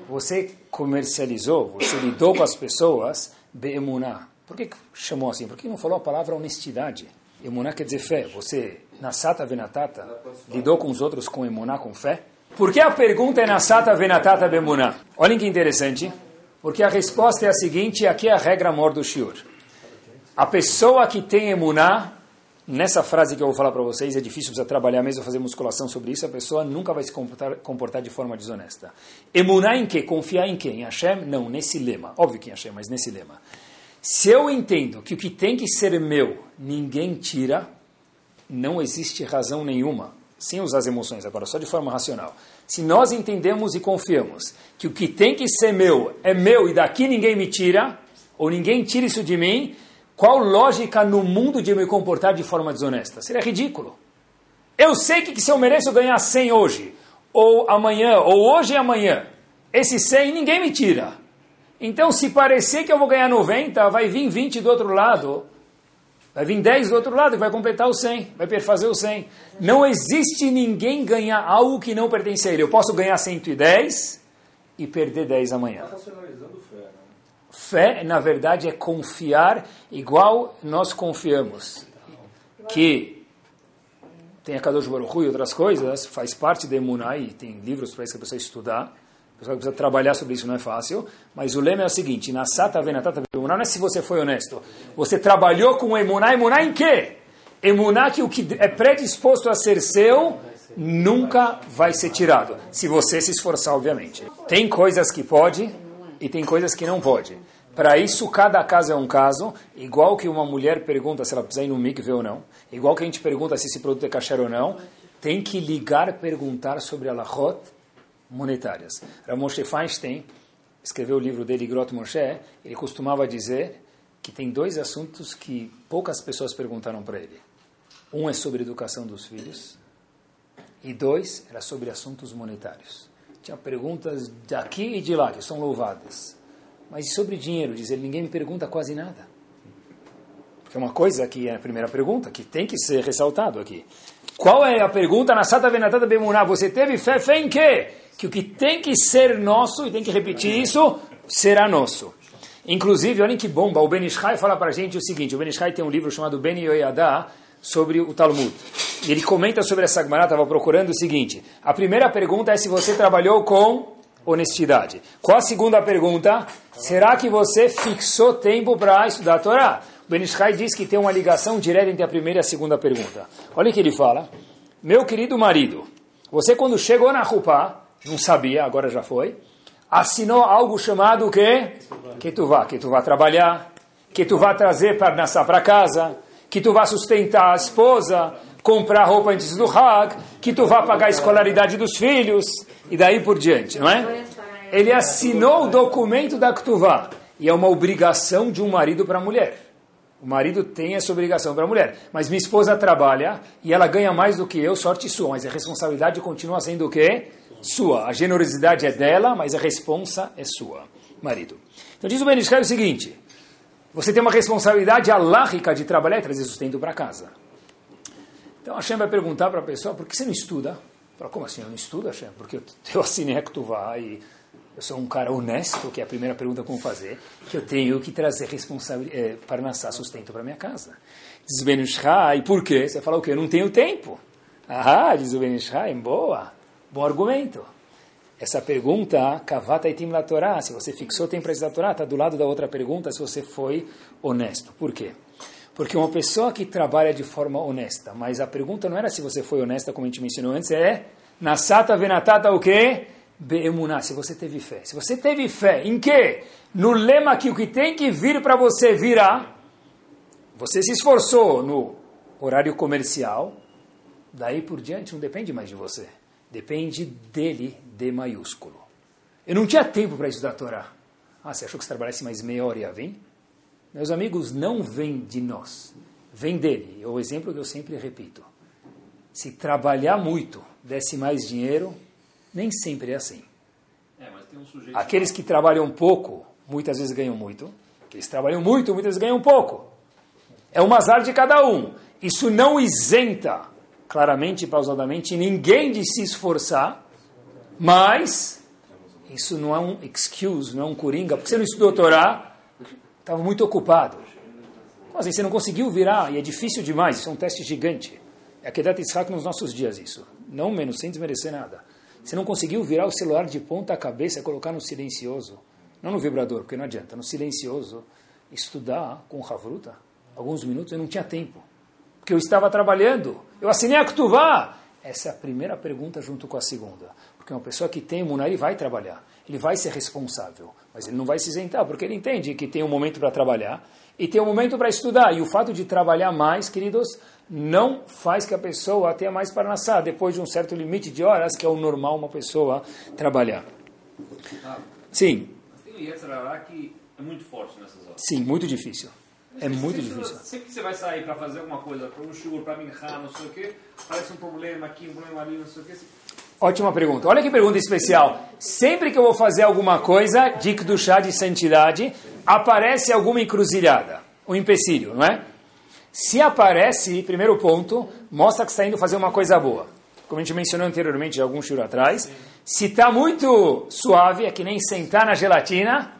S2: você comercializou, você lidou com as pessoas, Bemunah. Por que chamou assim? Por que não falou a palavra honestidade? Emuná quer dizer fé. Você, Nasata Venatata, lidou com os outros com Emuná, com fé? Por que a pergunta é Nasata Venatata Bemuná? Olhem que interessante, porque a resposta é a seguinte, aqui é a regra mor do Shiur. A pessoa que tem Emuná, nessa frase que eu vou falar para vocês, é difícil, precisa trabalhar mesmo, fazer musculação sobre isso, a pessoa nunca vai se comportar, comportar de forma desonesta. Emuná em que? Confiar em quem? Em Hashem? Não, nesse lema. Óbvio que em Hashem, mas nesse lema. Se eu entendo que o que tem que ser meu, ninguém tira, não existe razão nenhuma, sem usar as emoções agora, só de forma racional. Se nós entendemos e confiamos que o que tem que ser meu é meu e daqui ninguém me tira, ou ninguém tira isso de mim, qual lógica no mundo de eu me comportar de forma desonesta? Seria ridículo. Eu sei que, que se eu mereço ganhar 100 hoje, ou amanhã, ou hoje e amanhã, esse 100 ninguém me tira. Então, se parecer que eu vou ganhar 90, vai vir 20 do outro lado, vai vir 10 do outro lado e vai completar o 100, vai perfazer o 100. Não existe ninguém ganhar algo que não pertence a ele. Eu posso ganhar 110 e perder 10 amanhã. Fé, né? Fé, na verdade, é confiar igual nós confiamos. Que tem a Kadosh Baruch Hu e outras coisas, faz parte da Emunah e tem livros para isso que a pessoa estudar. A pessoa precisa trabalhar sobre isso, não é fácil. Mas o lema é o seguinte, na Sata Venatata não é se você foi honesto. Você trabalhou com Emunah, Emunah em quê? Emunah que o que é predisposto a ser seu, nunca vai ser tirado. Se você se esforçar, obviamente. Tem coisas que pode e tem coisas que não pode. Para isso, cada caso é um caso, igual que uma mulher pergunta se ela precisa ir no mikve ou não, igual que a gente pergunta se esse produto é kasher ou não, tem que ligar perguntar sobre alahot monetárias. Ramoshe Feinstein escreveu o livro dele, Grot Moshe, ele costumava dizer que tem dois assuntos que poucas pessoas perguntaram para ele. Um é sobre educação dos filhos e dois era sobre assuntos monetários. Tinha perguntas daqui e de lá que são louvadas. Mas sobre dinheiro, diz ele, ninguém me pergunta quase nada. Porque é uma coisa que é a primeira pergunta, que tem que ser ressaltado aqui. Qual é a pergunta na Sata Venatata Bemuná? Você teve fé? Fé em quê? Que o que tem que ser nosso, e tem que repetir isso, será nosso. Inclusive, olhem que bomba, o Ben Ishai fala para a gente o seguinte, o Ben Ishai tem um livro chamado Ben Yoyadá, sobre o Talmud. E ele comenta sobre essa Gemara, estava procurando o seguinte, a primeira pergunta é se você trabalhou com honestidade. Qual a segunda pergunta? Será que você fixou tempo para estudar a Torá? O Ben Ishai diz que tem uma ligação direta entre a primeira e a segunda pergunta. Olha o que ele fala. Meu querido marido, você quando chegou na Rupá, não sabia, agora já foi, assinou algo chamado o quê? Que tu vá, que tu vá trabalhar, que tu vá trazer para para casa, que tu vá sustentar a esposa, comprar roupa antes do Hag, que tu vá pagar a escolaridade dos filhos, e daí por diante, não é? Ele assinou o documento da Ktuvá, e é uma obrigação de um marido para a mulher. O marido tem essa obrigação para a mulher. Mas minha esposa trabalha e ela ganha mais do que eu, sorte sua. Mas a responsabilidade continua sendo o quê? Sua. A generosidade é dela, mas a responsa é sua, marido. Então diz o Benishkai o seguinte: você tem uma responsabilidade alárrica de trabalhar e trazer sustento para casa. Então Hashem vai perguntar para a pessoa, por que você não estuda? Fala, como assim eu não estudo, Hashem? Porque eu, eu assinei a Ktuvá e eu sou um cara honesto, que é a primeira pergunta como fazer, que eu tenho que trazer responsabilidade é, para nascer sustento para minha casa. Diz o Benushai, por quê? Você fala o quê? Eu não tenho tempo. Ah, diz o Benushai, boa, bom argumento. Essa pergunta, Kavata itim la Torá, se você fixou tempo para a Torá, está do lado da outra pergunta, se você foi honesto. Por quê? Porque uma pessoa que trabalha de forma honesta, mas a pergunta não era se você foi honesta, como a gente mencionou antes, é Nasata venatata o quê? Beemuná, se você teve fé. Se você teve fé, em quê? No lema que o que tem que vir para você virá, você se esforçou no horário comercial, daí por diante não depende mais de você. Depende dele, de maiúsculo. Eu não tinha tempo para estudar a Torá. Ah, você achou que se trabalhasse mais meia hora ia vir? Meus amigos, não vem de nós, vem dele. É o exemplo que eu sempre repito. Se trabalhar muito desse mais dinheiro, nem sempre é assim.
S4: É, um
S2: Aqueles que trabalham pouco, muitas vezes ganham muito. Aqueles que trabalham muito, muitas vezes ganham pouco. É um azar de cada um. Isso não isenta, claramente e pausadamente, ninguém de se esforçar, mas isso não é um excuse, não é um coringa, porque você não estudou Torá, estava muito ocupado. Assim, você não conseguiu virar, e é difícil demais, isso é um teste gigante. É a Kedat Yitzhak nos nossos dias, isso. Não menos, sem desmerecer nada. Você não conseguiu virar o celular de ponta cabeça, colocar no silencioso, não no vibrador, porque não adianta, no silencioso, estudar com Havruta, alguns minutos, eu não tinha tempo. Porque eu estava trabalhando, eu assinei a Ktuvá. Essa é a primeira pergunta junto com a segunda. Porque uma pessoa que tem Munar, ele vai trabalhar, ele vai ser responsável, mas ele não vai se isentar, porque ele entende que tem um momento para trabalhar e tem um momento para estudar. E o fato de trabalhar mais, queridos, não faz que a pessoa tenha mais para nascer depois de um certo limite de horas, que é o normal uma pessoa trabalhar.
S4: Ah,
S2: Sim.
S4: Mas tem o que é muito forte nessas horas.
S2: Sim, muito difícil. É muito difícil.
S4: Sempre que você vai sair para fazer alguma coisa, para um shiur, para minchá, não sei o quê, parece um problema aqui, um problema ali, não sei o quê.
S2: Ótima pergunta. Olha que pergunta especial. Sempre que eu vou fazer alguma coisa de chá de santidade, aparece alguma encruzilhada, um empecilho, não é? Se aparece, primeiro ponto, mostra que está indo fazer uma coisa boa. Como a gente mencionou anteriormente, algum churo atrás. Se está muito suave, é que nem sentar na gelatina,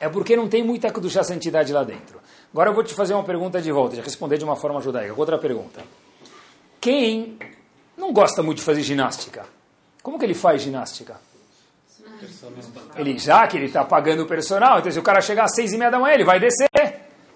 S2: é porque não tem muita Kedushá santidade lá dentro. Agora eu vou te fazer uma pergunta de volta, já responder de uma forma judaica. Outra pergunta. Quem não gosta muito de fazer ginástica? Como que ele faz ginástica? Ele, já que ele está pagando o personal, então se o cara chegar às seis e meia da manhã, ele vai descer.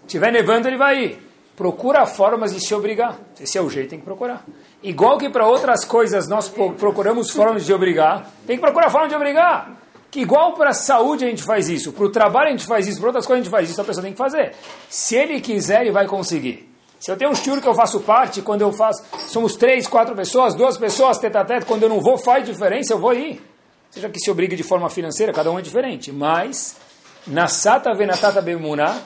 S2: Tiver nevando, ele vai ir. Procura formas de se obrigar. Esse é o jeito, tem que procurar. Igual que para outras coisas nós procuramos formas de obrigar, tem que procurar forma de obrigar. Que igual para a saúde a gente faz isso, para o trabalho a gente faz isso, para outras coisas a gente faz isso, a pessoa tem que fazer. Se ele quiser, ele vai conseguir. Se eu tenho um shiur que eu faço parte, quando eu faço, somos três, quatro pessoas, duas pessoas, tete a tete, quando eu não vou, faz diferença, eu vou ir. Seja que se obrigue de forma financeira, cada um é diferente. Mas, na Sata Venatata Bemuná,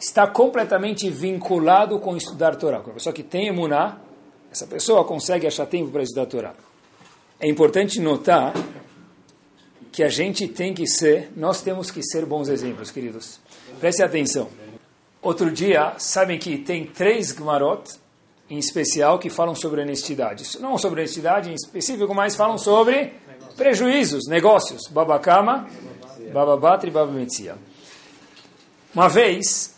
S2: está completamente vinculado com estudar Torá. A pessoa que tem emuná, essa pessoa consegue achar tempo para estudar Torá. É importante notar que a gente tem que ser, nós temos que ser bons exemplos, queridos. Preste atenção. Outro dia, sabem que tem três Gmarot, em especial, que falam sobre honestidade. Não sobre honestidade em específico, mas falam sobre prejuízos, negócios. Babakama, Bababatri e Babametzia. Uma vez,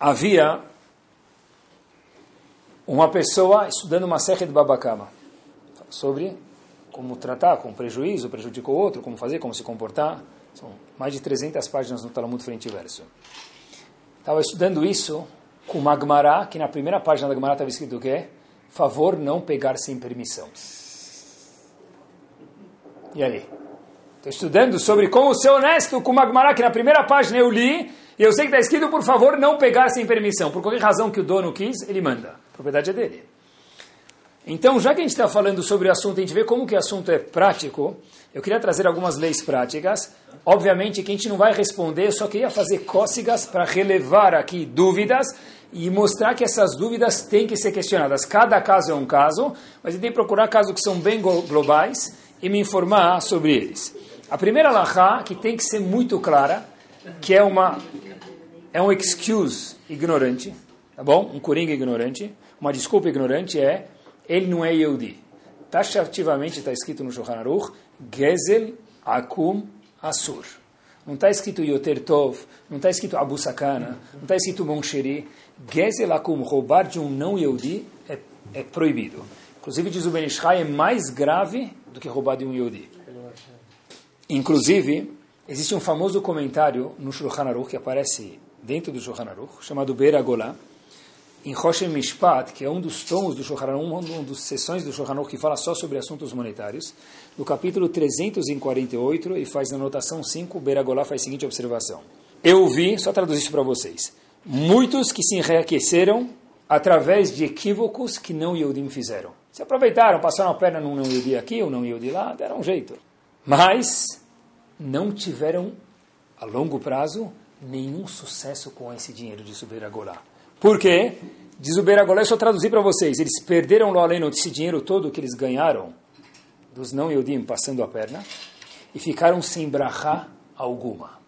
S2: havia uma pessoa estudando uma serra de Babakama sobre como tratar com prejuízo, prejudicou o outro, como fazer, como se comportar. São mais de 300 páginas no Talmud frente e verso. Estava estudando isso com uma Gemara, que na primeira página da Gemara estava escrito o quê? Favor não pegar sem permissão. E aí? Estou estudando sobre como ser honesto com uma Gemara, que na primeira página eu li, e eu sei que está escrito, por favor, não pegar sem permissão. Por qualquer razão que o dono quis, ele manda. A propriedade é dele. Então, já que a gente está falando sobre o assunto, a gente vê como que o assunto é prático, eu queria trazer algumas leis práticas. Obviamente que a gente não vai responder, eu só queria fazer cócegas para relevar aqui dúvidas e mostrar que essas dúvidas têm que ser questionadas. Cada caso é um caso, mas gente tem que procurar casos que são bem globais e me informar sobre eles. A primeira lahá, que tem que ser muito clara, que é uma é um excuse ignorante, tá bom? Um coringa ignorante, uma desculpa ignorante é ele não é Yehudi. Taxativamente está escrito no Shulchan Aruch, Gezel Akum Asur. Não está escrito Yoter Tov, não está escrito Abu Sakana, não está escrito Monsheri. Gezel Akum, roubar de um não Yehudi é, é proibido. Inclusive, diz o Ben Ishai, é mais grave do que roubar de um Yehudi. Inclusive, existe um famoso comentário no Shulchan Aruch que aparece dentro do Shulchan Aruch, chamado Beira Golá, em Rosh Mishpat, que é um dos tomos do Shulchan uma das sessões do Shulchan que fala só sobre assuntos monetários, no capítulo 348, e faz na anotação 5, Beragolá faz a seguinte observação. Eu vi, só traduzir isso para vocês, muitos que se enriqueceram através de equívocos que não Yehudim fizeram. Se aproveitaram, passaram a perna num não Yehudi aqui, ou não Yehudi lá, deram um jeito. Mas não tiveram, a longo prazo, nenhum sucesso com esse dinheiro de Beragolá. Por quê? Diz o Beragolé, só traduzir para vocês. Eles perderam lo além desse dinheiro todo que eles ganharam dos não Yodim passando a perna e ficaram sem brachá alguma.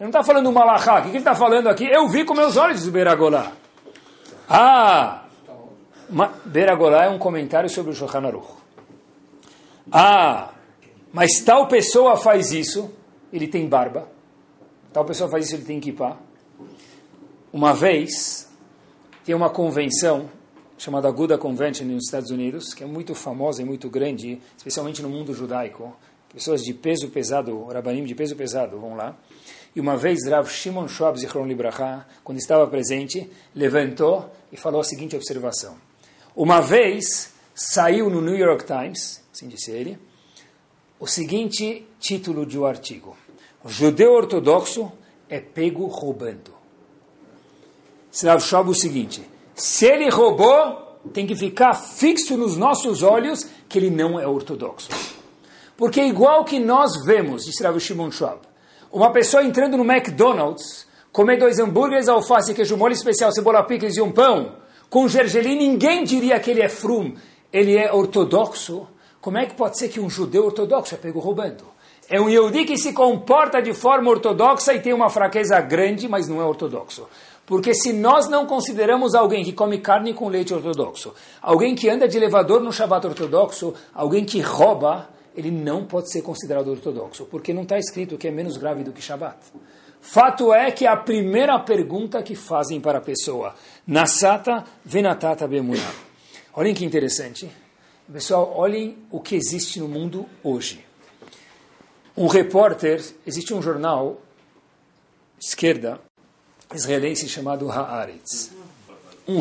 S2: Ele não está falando malachá. O que ele está falando aqui? Eu vi com meus olhos, diz o Beragolá. Ah! Beragolá é um comentário sobre o Shulchan Aruch. Ah! Mas tal pessoa faz isso, ele tem barba. Tal pessoa faz isso, ele tem kippah. Uma vez, tem uma convenção chamada Guda Convention nos Estados Unidos, que é muito famosa e muito grande, especialmente no mundo judaico. Pessoas de peso pesado, rabanim de peso pesado, vão lá. E uma vez Rav Shimon Schwab Zichron Libraha, quando estava presente, levantou e falou a seguinte observação. Uma vez saiu no New York Times, assim disse ele, o seguinte título de um artigo. O judeu ortodoxo é pego roubando. Rav Schwab o seguinte: se ele roubou, tem que ficar fixo nos nossos olhos que ele não é ortodoxo. Porque igual que nós vemos, disse Rav Shimon Schwab, uma pessoa entrando no McDonald's, comer dois hambúrgueres, alface, queijo molho especial, cebola picles e um pão, com gergelim, ninguém diria que ele é frum, ele é ortodoxo. Como é que pode ser que um judeu ortodoxo é pego roubando? É um Yehudi que se comporta de forma ortodoxa e tem uma fraqueza grande, mas não é ortodoxo. Porque se nós não consideramos alguém que come carne com leite ortodoxo, alguém que anda de elevador no Shabat ortodoxo, alguém que rouba, ele não pode ser considerado ortodoxo, porque não está escrito que é menos grave do que Shabat. Fato é que a primeira pergunta que fazem para a pessoa, Nasata venatata bemunah. Olhem que interessante. Pessoal, olhem o que existe no mundo hoje. Um repórter, existe um jornal esquerda israelense chamado Haaretz. Um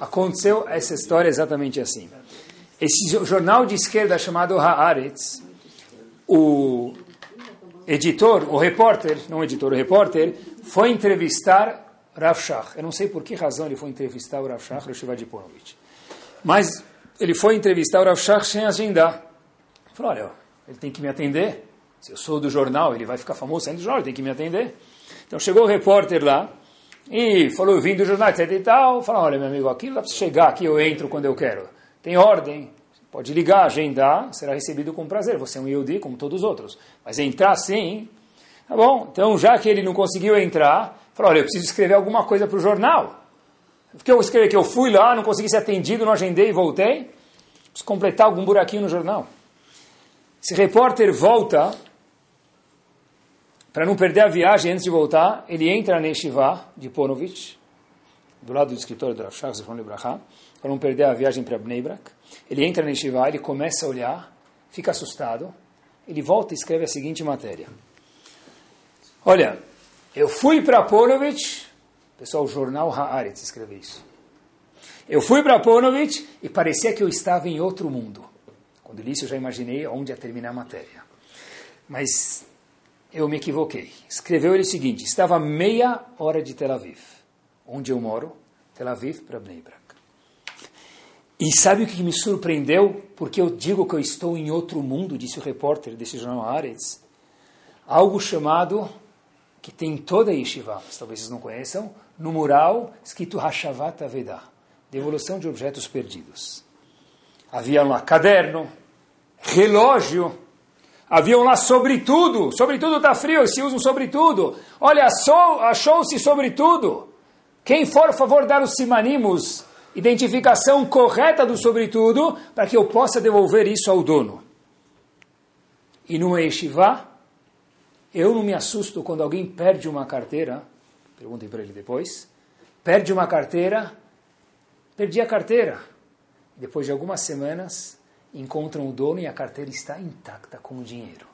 S2: Aconteceu essa história exatamente assim. Esse jornal de esquerda chamado Haaretz, o editor, o repórter, não o editor, o repórter, foi entrevistar Rav Shach. Eu não sei por que razão ele foi entrevistar o Rav Shach, Rosh Ponovich. Mas ele foi entrevistar o Rav Shach sem agendar. Falou, olha, ele tem que me atender. Se eu sou do jornal, ele vai ficar famoso saindo do jornal, tem que me atender. Então chegou o repórter lá e falou, eu vim do jornal, etc e tal. Falou, olha, meu amigo, aqui dá para chegar, aqui eu entro quando eu quero. Tem ordem, pode ligar, agendar, será recebido com prazer. Você é um Yehudi como todos os outros. Mas entrar sim, tá bom. Então, já que ele não conseguiu entrar, falou, olha, eu preciso escrever alguma coisa para o jornal. Porque eu escrevi que eu fui lá, não consegui ser atendido, não agendei e voltei. Preciso completar algum buraquinho no jornal. Esse repórter volta, para não perder a viagem antes de voltar, ele entra na Yeshiva de Ponovich, do lado do escritório do Rav Shach, para não perder a viagem para Bnei Brak. Ele entra na Yeshiva, ele começa a olhar, fica assustado, ele volta e escreve a seguinte matéria. Olha, eu fui para Ponovich, pessoal, o jornal Haaretz escreve isso. Eu fui para Ponovich e parecia que eu estava em outro mundo. Quando li isso, eu já imaginei onde ia terminar a matéria. Mas eu me equivoquei. Escreveu ele o seguinte: estava meia hora de Tel Aviv, onde eu moro, Tel Aviv para Bnei Brak. E sabe o que me surpreendeu? Porque eu digo que eu estou em outro mundo, disse o repórter desse jornal Aretz. Algo chamado, que tem toda a yeshiva, talvez vocês não conheçam, no mural escrito Hashavat Avedah, devolução de objetos perdidos. Havia lá caderno, relógio, haviam lá sobretudo, sobretudo está frio, se usa um sobretudo. Olha, achou-se sobretudo. Quem for, por favor, dar os simanimos identificação correta do sobretudo, para que eu possa devolver isso ao dono. E numa yeshiva, eu não me assusto quando alguém perde uma carteira, perguntem para ele depois, perde uma carteira, perdi a carteira. Depois de algumas semanas, encontram o dono e a carteira está intacta com o dinheiro.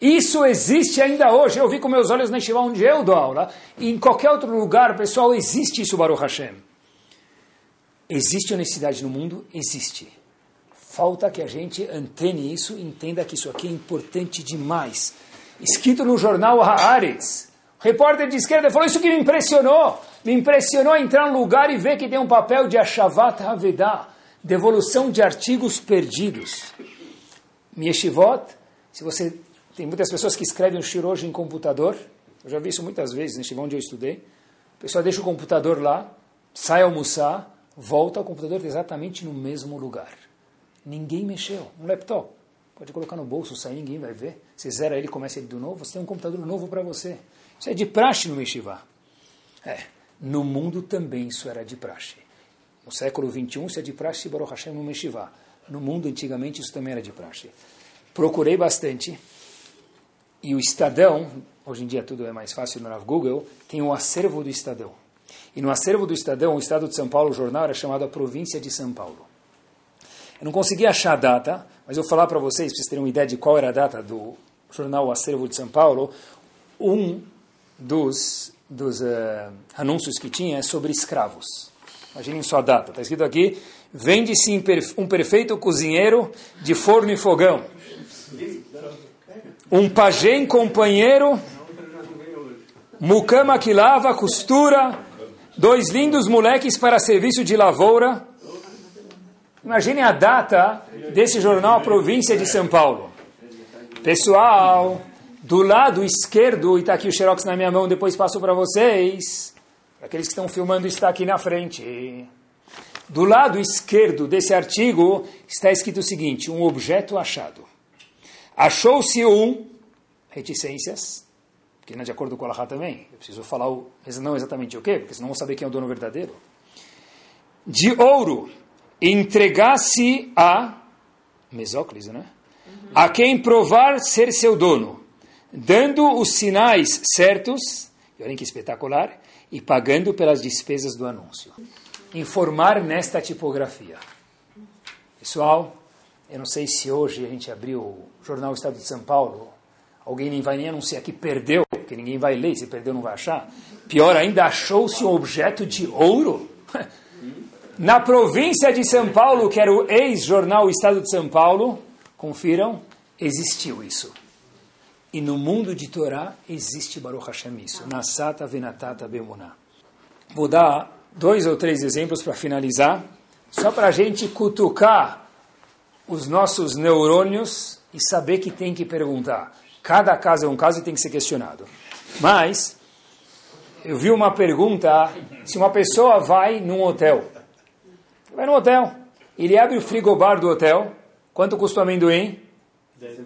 S2: Isso existe ainda hoje. Eu vi com meus olhos na Shiva onde eu dou aula. E em qualquer outro lugar, pessoal, existe isso, Baruch Hashem. Existe honestidade no mundo? Existe. Falta que a gente antene isso e entenda que isso aqui é importante demais. Escrito no jornal Haaretz. O repórter de esquerda falou isso que me impressionou. Me impressionou entrar num lugar e ver que tem um papel de Ashavat Havedah, devolução de artigos perdidos. Mieshivot, se você tem muitas pessoas que escrevem o shir hoje em computador, eu já vi isso muitas vezes, neste onde eu estudei. A pessoa deixa o computador lá, sai almoçar, volta ao computador exatamente no mesmo lugar. Ninguém mexeu. Um laptop. Pode colocar no bolso, sair, ninguém vai ver. Você zera ele, começa ele do novo, você tem um computador novo para você. Isso é de praxe no Meshivá. É, no mundo também isso era de praxe. No século XXI isso é de praxe Baruch Hashem no Meshivá. No mundo antigamente isso também era de praxe. Procurei bastante e o Estadão, hoje em dia tudo é mais fácil no Google, tem um acervo do Estadão. E no acervo do Estadão, o Estado de São Paulo, o jornal era chamado a Província de São Paulo. Eu não consegui achar a data, mas eu vou falar para vocês, para vocês terem uma ideia de qual era a data do jornal o Acervo de São Paulo. Um dos, dos uh, anúncios que tinha é sobre escravos. Imaginem só a data. Está escrito aqui, vende-se um perfeito cozinheiro de forno e fogão. Um pajem companheiro, mucama que lava, costura, dois lindos moleques para serviço de lavoura. Imagine a data desse jornal Província de São Paulo. Pessoal, do lado esquerdo, e está aqui o xerox na minha mão, depois passo para vocês. Aqueles que estão filmando está aqui na frente. Do lado esquerdo desse artigo está escrito o seguinte: um objeto achado. Achou-se um, reticências, que não é de acordo com o Allahá também. Eu preciso falar o, não exatamente o quê, porque senão vou saber quem é o dono verdadeiro. De ouro, entregasse a Mesóclise, né? A quem provar ser seu dono, dando os sinais certos, e olhem que espetacular, e pagando pelas despesas do anúncio. Informar nesta tipografia. Pessoal, eu não sei se hoje a gente abriu o Jornal Estado de São Paulo, alguém nem vai nem anunciar que perdeu, porque ninguém vai ler, se perdeu não vai achar. Pior ainda, achou-se um objeto de ouro. Na província de São Paulo, que era o ex-jornal Estado de São Paulo, confiram, existiu isso. E no mundo de Torá existe Baruch Hashem isso. Nasata venatata bemuná. Vou dar dois ou três exemplos para finalizar, só para a gente cutucar os nossos neurônios e saber que tem que perguntar. Cada caso é um caso e tem que ser questionado. Mas, eu vi uma pergunta, se uma pessoa vai num hotel, vai no hotel, ele abre o frigobar do hotel, quanto custa o amendoim?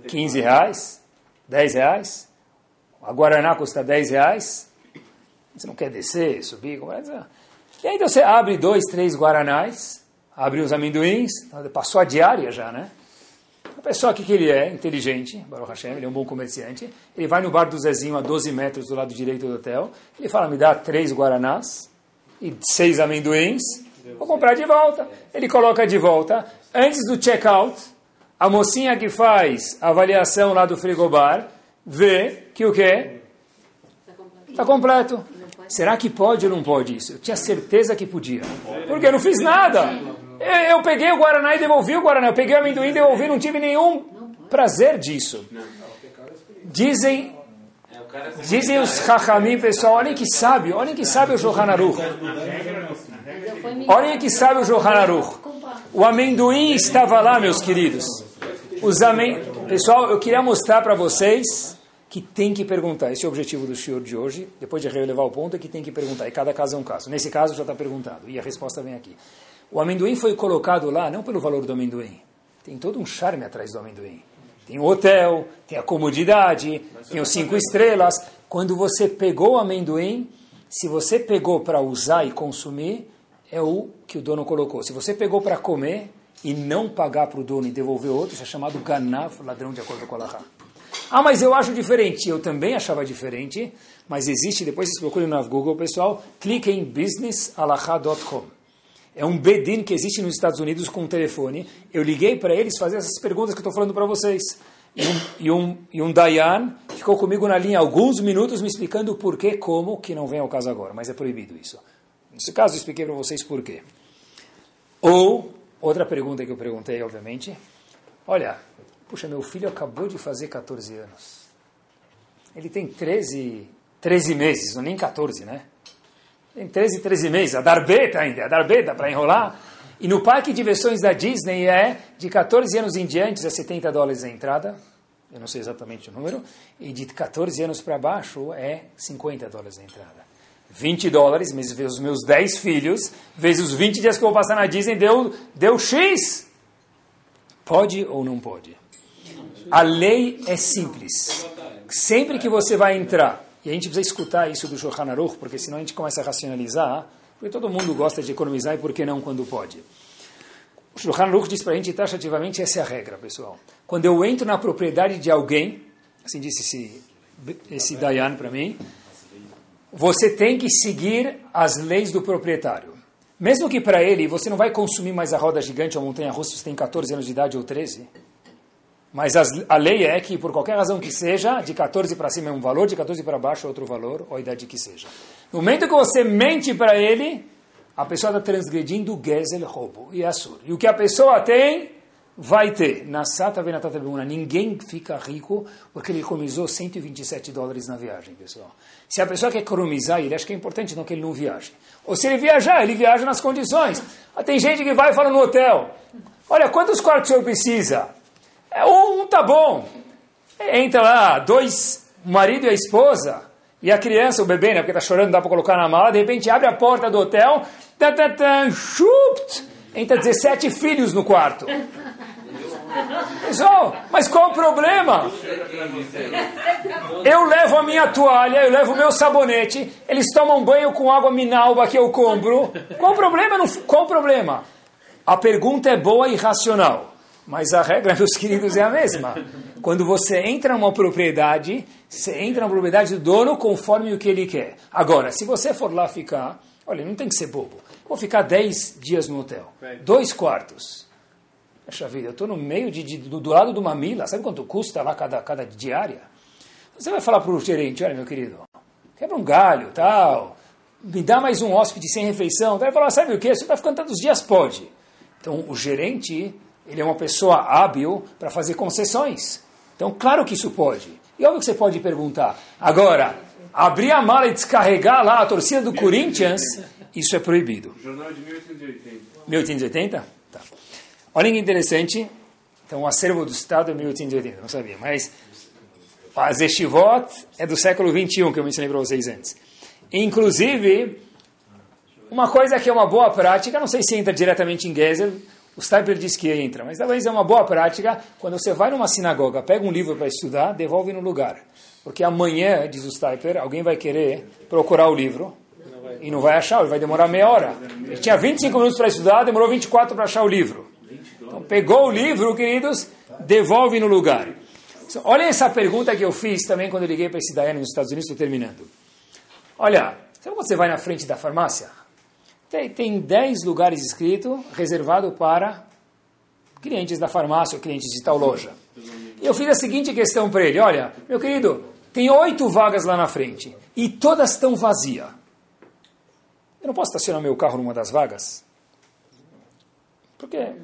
S2: 15 reais, 10 reais, a Guaraná custa 10 reais, você não quer descer, subir, e aí você abre dois, três Guaranás, abre os amendoins, passou a diária já, né? A pessoa que, que ele é, inteligente, Baruch Hashem, ele é um bom comerciante, ele vai no bar do Zezinho a 12 metros do lado direito do hotel, ele fala, me dá três Guaranás e seis amendoins, vou comprar de volta. Ele coloca de volta, antes do check-out, a mocinha que faz a avaliação lá do frigobar, vê que o quê? Está completo. Será que pode ou não pode isso? Eu tinha certeza que podia. Porque eu não fiz nada. Eu, peguei o Guaraná e devolvi o Guaraná. Eu peguei o amendoim e devolvi. Não tive nenhum prazer disso. Dizem, dizem os Hachamim, pessoal, olhem que sabe, olhem que sabe o Johan Aruch. Olhem que sabe o Johan Aruch. O amendoim estava lá, meus queridos. Os amen... Pessoal, eu queria mostrar para vocês que tem que perguntar. Esse é o objetivo do senhor de hoje. Depois de relevar o ponto, é que tem que perguntar. E cada caso é um caso. Nesse caso já está perguntado. E a resposta vem aqui. O amendoim foi colocado lá não pelo valor do amendoim. Tem todo um charme atrás do amendoim. Tem o hotel, tem a comodidade, tem os cinco estrelas. Quando você pegou o amendoim, se você pegou para usar e consumir, é o que o dono colocou. Se você pegou para comer e não pagar para o dono e devolver outro, isso é chamado ganav, ladrão de acordo com a Laha. Ah, mas eu acho diferente. Eu também achava diferente, mas existe, depois vocês procurem no Google, pessoal, clique em businessalaha.com. É um bedin que existe nos Estados Unidos com um telefone. Eu liguei para eles fazer essas perguntas que eu estou falando para vocês. E um, e, um, e um Dayan ficou comigo na linha alguns minutos me explicando por que, como, que não vem ao caso agora, mas é proibido isso. Nesse caso, eu expliquei para vocês por quê. Ou, outra pergunta que eu perguntei, obviamente, olha, puxa, meu filho acabou de fazer 14 anos. Ele tem 13, 13 meses, não nem 14, né? Tem 13, 13 meses, a darbeta ainda, a darbeta para enrolar. E no parque de diversões da Disney é de 14 anos em diante a 70 dólares a entrada, eu não sei exatamente o número, e de 14 anos para baixo é 50 dólares a entrada. 20 dólares, vezes os meus 10 filhos, vezes os 20 dias que eu vou passar na Disney, deu, deu X. Pode ou não pode? A lei é simples. Sempre que você vai entrar, e a gente precisa escutar isso do Shulchan Aruch, porque senão a gente começa a racionalizar, porque todo mundo gosta de economizar e por que não quando pode? O Shulchan Aruch diz para a gente taxativamente, essa é a regra, pessoal. Quando eu entro na propriedade de alguém, assim disse esse, esse Dayan para mim, você tem que seguir as leis do proprietário. Mesmo que para ele você não vai consumir mais a roda gigante ou a montanha russa se tem 14 anos de idade ou 13, mas as, a lei é que, por qualquer razão que seja, de 14 para cima é um valor, de 14 para baixo é outro valor, ou a idade que seja. No momento que você mente para ele, a pessoa está transgredindo o gezel, roubo, e assur. E o que a pessoa tem, vai ter. Na Sata Venatata Bemuna, ninguém fica rico porque ele economizou 127 dólares na viagem, pessoal. Se a pessoa quer economizar, ele acha que é importante não que ele não viaje. Ou se ele viajar, ele viaja nas condições. Ah, tem gente que vai e fala no hotel, olha, quantos quartos o senhor precisa? É, um tá bom. Entra lá, dois, o marido e a esposa, e a criança, o bebê, né, porque está chorando, dá para colocar na mala, de repente abre a porta do hotel, tan, tan, tan, chupt, entra 17 filhos no quarto. Pessoal, mas qual o problema? Eu levo a minha toalha, eu levo o meu sabonete, eles tomam banho com água minalba que eu compro. Qual o problema? Qual o problema? A pergunta é boa e racional, mas a regra, meus queridos, é a mesma. Quando você entra numa propriedade, você entra na propriedade do dono conforme o que ele quer. Agora, se você for lá ficar, olha, não tem que ser bobo. Vou ficar 10 dias no hotel, dois quartos. Poxa vida, eu estou no meio de, de- do, do lado de uma mila, sabe quanto custa lá cada, cada diária? Você vai falar para o gerente, olha meu querido, quebra um galho, tal, me dá mais um hóspede sem refeição. Então ele vai falar, sabe o que? Você está ficando tantos dias, pode. Então o gerente, ele é uma pessoa hábil para fazer concessões. Então claro que isso pode. E óbvio que você pode perguntar. Agora, abrir a mala e descarregar lá a torcida do Corinthians, isso é proibido.
S4: Jornal de 1880.
S2: 1880? Olha que interessante. Então, o acervo do Estado é 1880, não sabia. Mas a Zeshivot é do século 21, que eu mencionei para vocês antes. Inclusive, uma coisa que é uma boa prática, não sei se entra diretamente em Gezer, o Steiper diz que entra, mas talvez é uma boa prática, quando você vai numa sinagoga, pega um livro para estudar, devolve no lugar. Porque amanhã, diz o Steiper, alguém vai querer procurar o livro e não vai achar, vai demorar meia hora. Ele tinha 25 minutos para estudar, demorou 24 para achar o livro. Então, pegou o livro, queridos, devolve no lugar. Olha essa pergunta que eu fiz também quando eu liguei para esse Daiane nos Estados Unidos, estou terminando. Olha, sabe quando você vai na frente da farmácia? Tem, tem 10 lugares escritos reservado para clientes da farmácia ou clientes de tal loja. E eu fiz a seguinte questão para ele: olha, meu querido, tem oito vagas lá na frente e todas estão vazias. Eu não posso estacionar meu carro numa das vagas? Porque,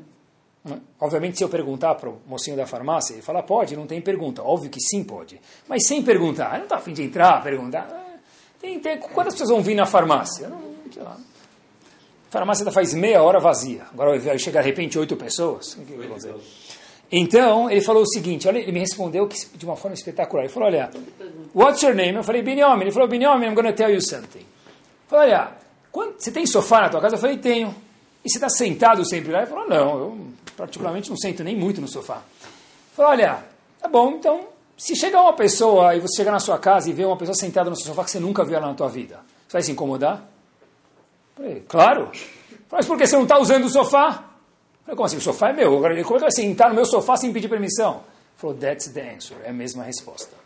S2: obviamente, se eu perguntar para o mocinho da farmácia, ele falar, pode, não tem pergunta. Óbvio que sim, pode. Mas sem perguntar, ele não está afim de entrar, perguntar. Tem, tem, quantas pessoas vão vir na farmácia? Não, sei lá. A farmácia ainda faz meia hora vazia. Agora vai chegar de repente oito pessoas. O que? Então, ele falou o seguinte, olha, ele me respondeu que- de uma forma espetacular. Ele falou, olha, what's your name? Eu falei, Binyamin. Ele falou, Binyamin, I'm going to tell you something. Eu falei, olha, quando- você tem sofá na tua casa? Eu falei, tenho. E você está sentado sempre lá? Ele falou, não, eu particularmente não sento nem muito no sofá. Falei, olha, tá bom, então, se chegar uma pessoa e você chegar na sua casa e ver uma pessoa sentada no seu sofá que você nunca viu ela na tua vida, você vai se incomodar? Falei, claro. Mas por que você não está usando o sofá? Falei, como assim? O sofá é meu. Agora, como é que vai sentar no meu sofá sem pedir permissão? Falou, that's the answer. É a mesma resposta.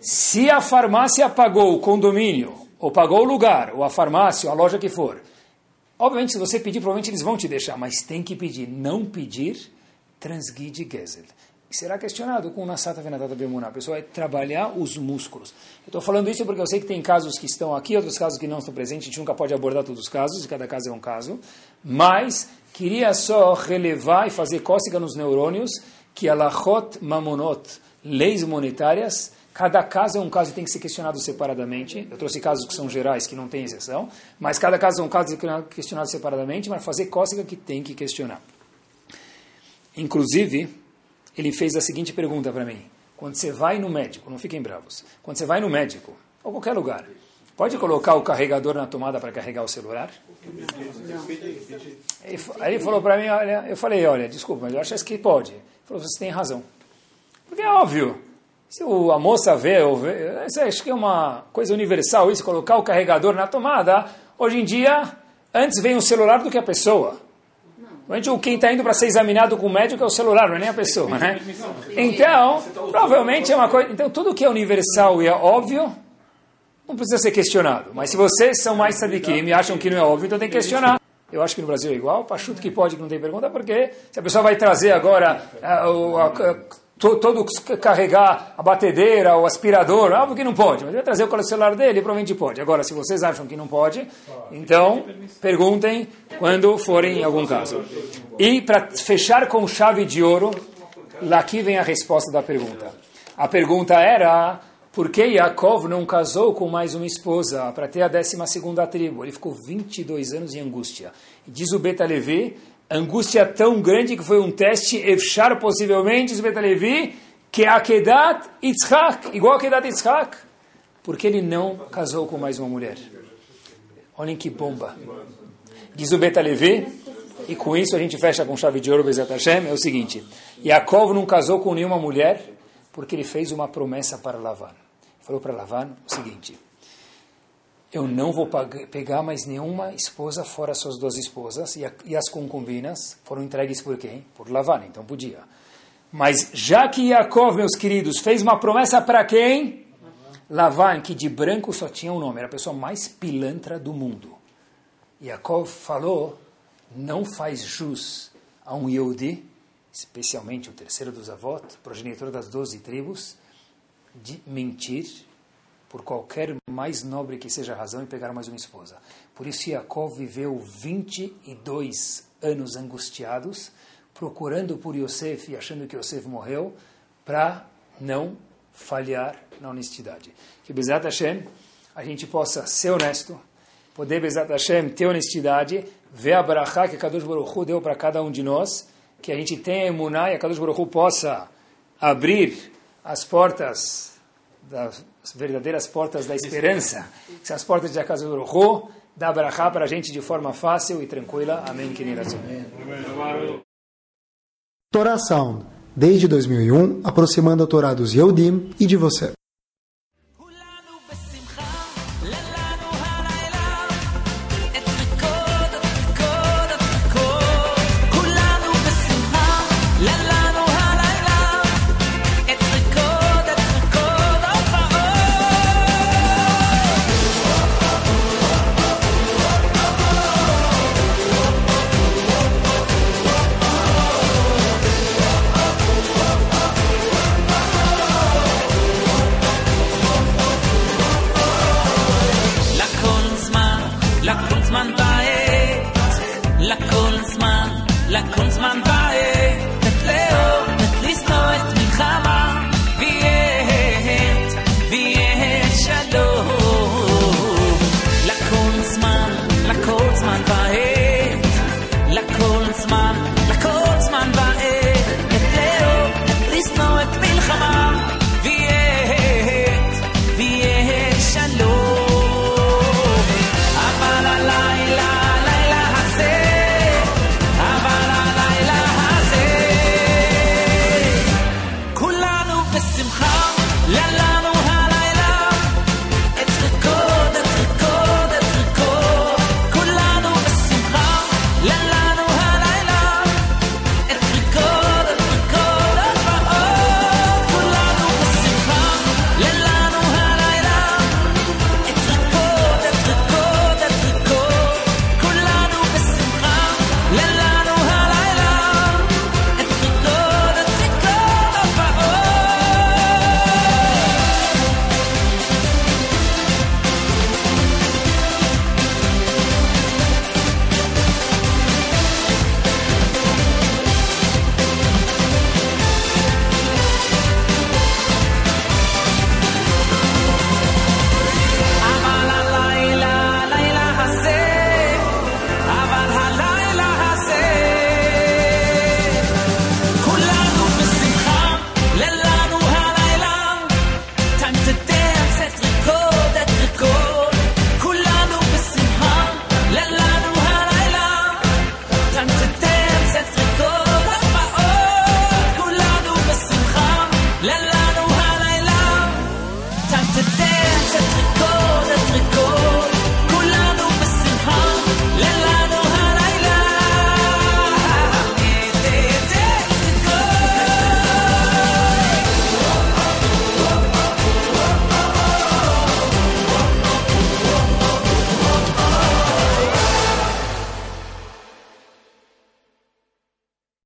S2: Se a farmácia pagou o condomínio, ou pagou o lugar, ou a farmácia, ou a loja que for, obviamente, se você pedir, provavelmente eles vão te deixar, mas tem que pedir. Não pedir, transguide Gezel. E será questionado com Nasata Venatata Bemuná. A pessoa vai trabalhar os músculos. Eu estou falando isso porque eu sei que tem casos que estão aqui, outros casos que não estão presentes. A gente nunca pode abordar todos os casos, e cada caso é um caso. Mas queria só relevar e fazer cócega nos neurônios que a Lachot Mamonot, leis monetárias, cada caso é um caso e tem que ser questionado separadamente. Eu trouxe casos que são gerais, que não tem exceção, mas cada caso é um caso questionado separadamente, mas fazer cócega que tem que questionar. Inclusive, ele fez a seguinte pergunta para mim. Quando você vai no médico, não fiquem bravos, quando você vai no médico, ou qualquer lugar, pode colocar o carregador na tomada para carregar o celular? Aí ele falou para mim, olha, eu falei, olha, desculpa, mas eu acho que pode. Ele falou, você tem razão. Porque é óbvio, se o- a moça vê, ou vê, isso acho que é uma coisa universal, isso, colocar o carregador na tomada, hoje em dia, antes vem o celular do que a pessoa. Normalmente, o quem está indo para ser examinado com o médico é o celular, não é nem a pessoa, né? Então, provavelmente é uma coisa. Então, tudo que é universal e é óbvio, não precisa ser questionado. Mas se vocês são mais sadiquim e acham que não é óbvio, então tem que questionar. Eu acho que no Brasil é igual, pachuto que pode, que não tem pergunta, porque se a pessoa vai trazer agora ah, o- a- a- to- todo carregar a batedeira, o aspirador, óbvio que não pode, mas vai trazer o celular dele, provavelmente pode. Agora, se vocês acham que não pode, então perguntem quando forem em algum caso. E para fechar com chave de ouro, lá aqui vem a resposta da pergunta. A pergunta era por que Yaakov não casou com mais uma esposa para ter a 12 segunda tribo? Ele ficou 22 anos em angústia. E diz o Beta Levi, angústia tão grande que foi um teste, Efshar possivelmente, diz o Beta Levi, que Akedat Yitzhak, igual a Akedat Yitzhak. Porque ele não casou com mais uma mulher. Olhem que bomba. Diz o Beta Levi, e com isso a gente fecha com chave de ouro, Bezat Hashem, é o seguinte, Yaakov não casou com nenhuma mulher porque ele fez uma promessa para Lavan. Falou para Lavan o seguinte, eu não vou pegar mais nenhuma esposa fora suas duas esposas, e, a- e as concubinas foram entregues por quem? Por Lavan, então podia. Mas já que Yaakov, meus queridos, fez uma promessa para quem? Lavan, que de branco só tinha um nome, era a pessoa mais pilantra do mundo. Yaakov falou, não faz jus a um Yehudi, especialmente o terceiro dos avós, progenitor das doze tribos, de mentir por qualquer mais nobre que seja a razão e pegar mais uma esposa. Por isso Yaakov viveu 22 anos angustiados, procurando por Yosef e achando que Yosef morreu, para não falhar na honestidade. Que Bezat Hashem, a gente possa ser honesto, poder Bezat Hashem ter honestidade, ver a Barachá que Kadosh Baruch Hu deu para cada um de nós, que a gente tenha emuná e a Kadosh Baruch Hu possa abrir as portas das verdadeiras portas da esperança, que são as portas de Akazu Baruch dá Barachá para a gente de forma fácil e tranquila. Amém. Que
S1: Torá Sound, desde 2001, aproximando a Torá dos Yehudim e de você.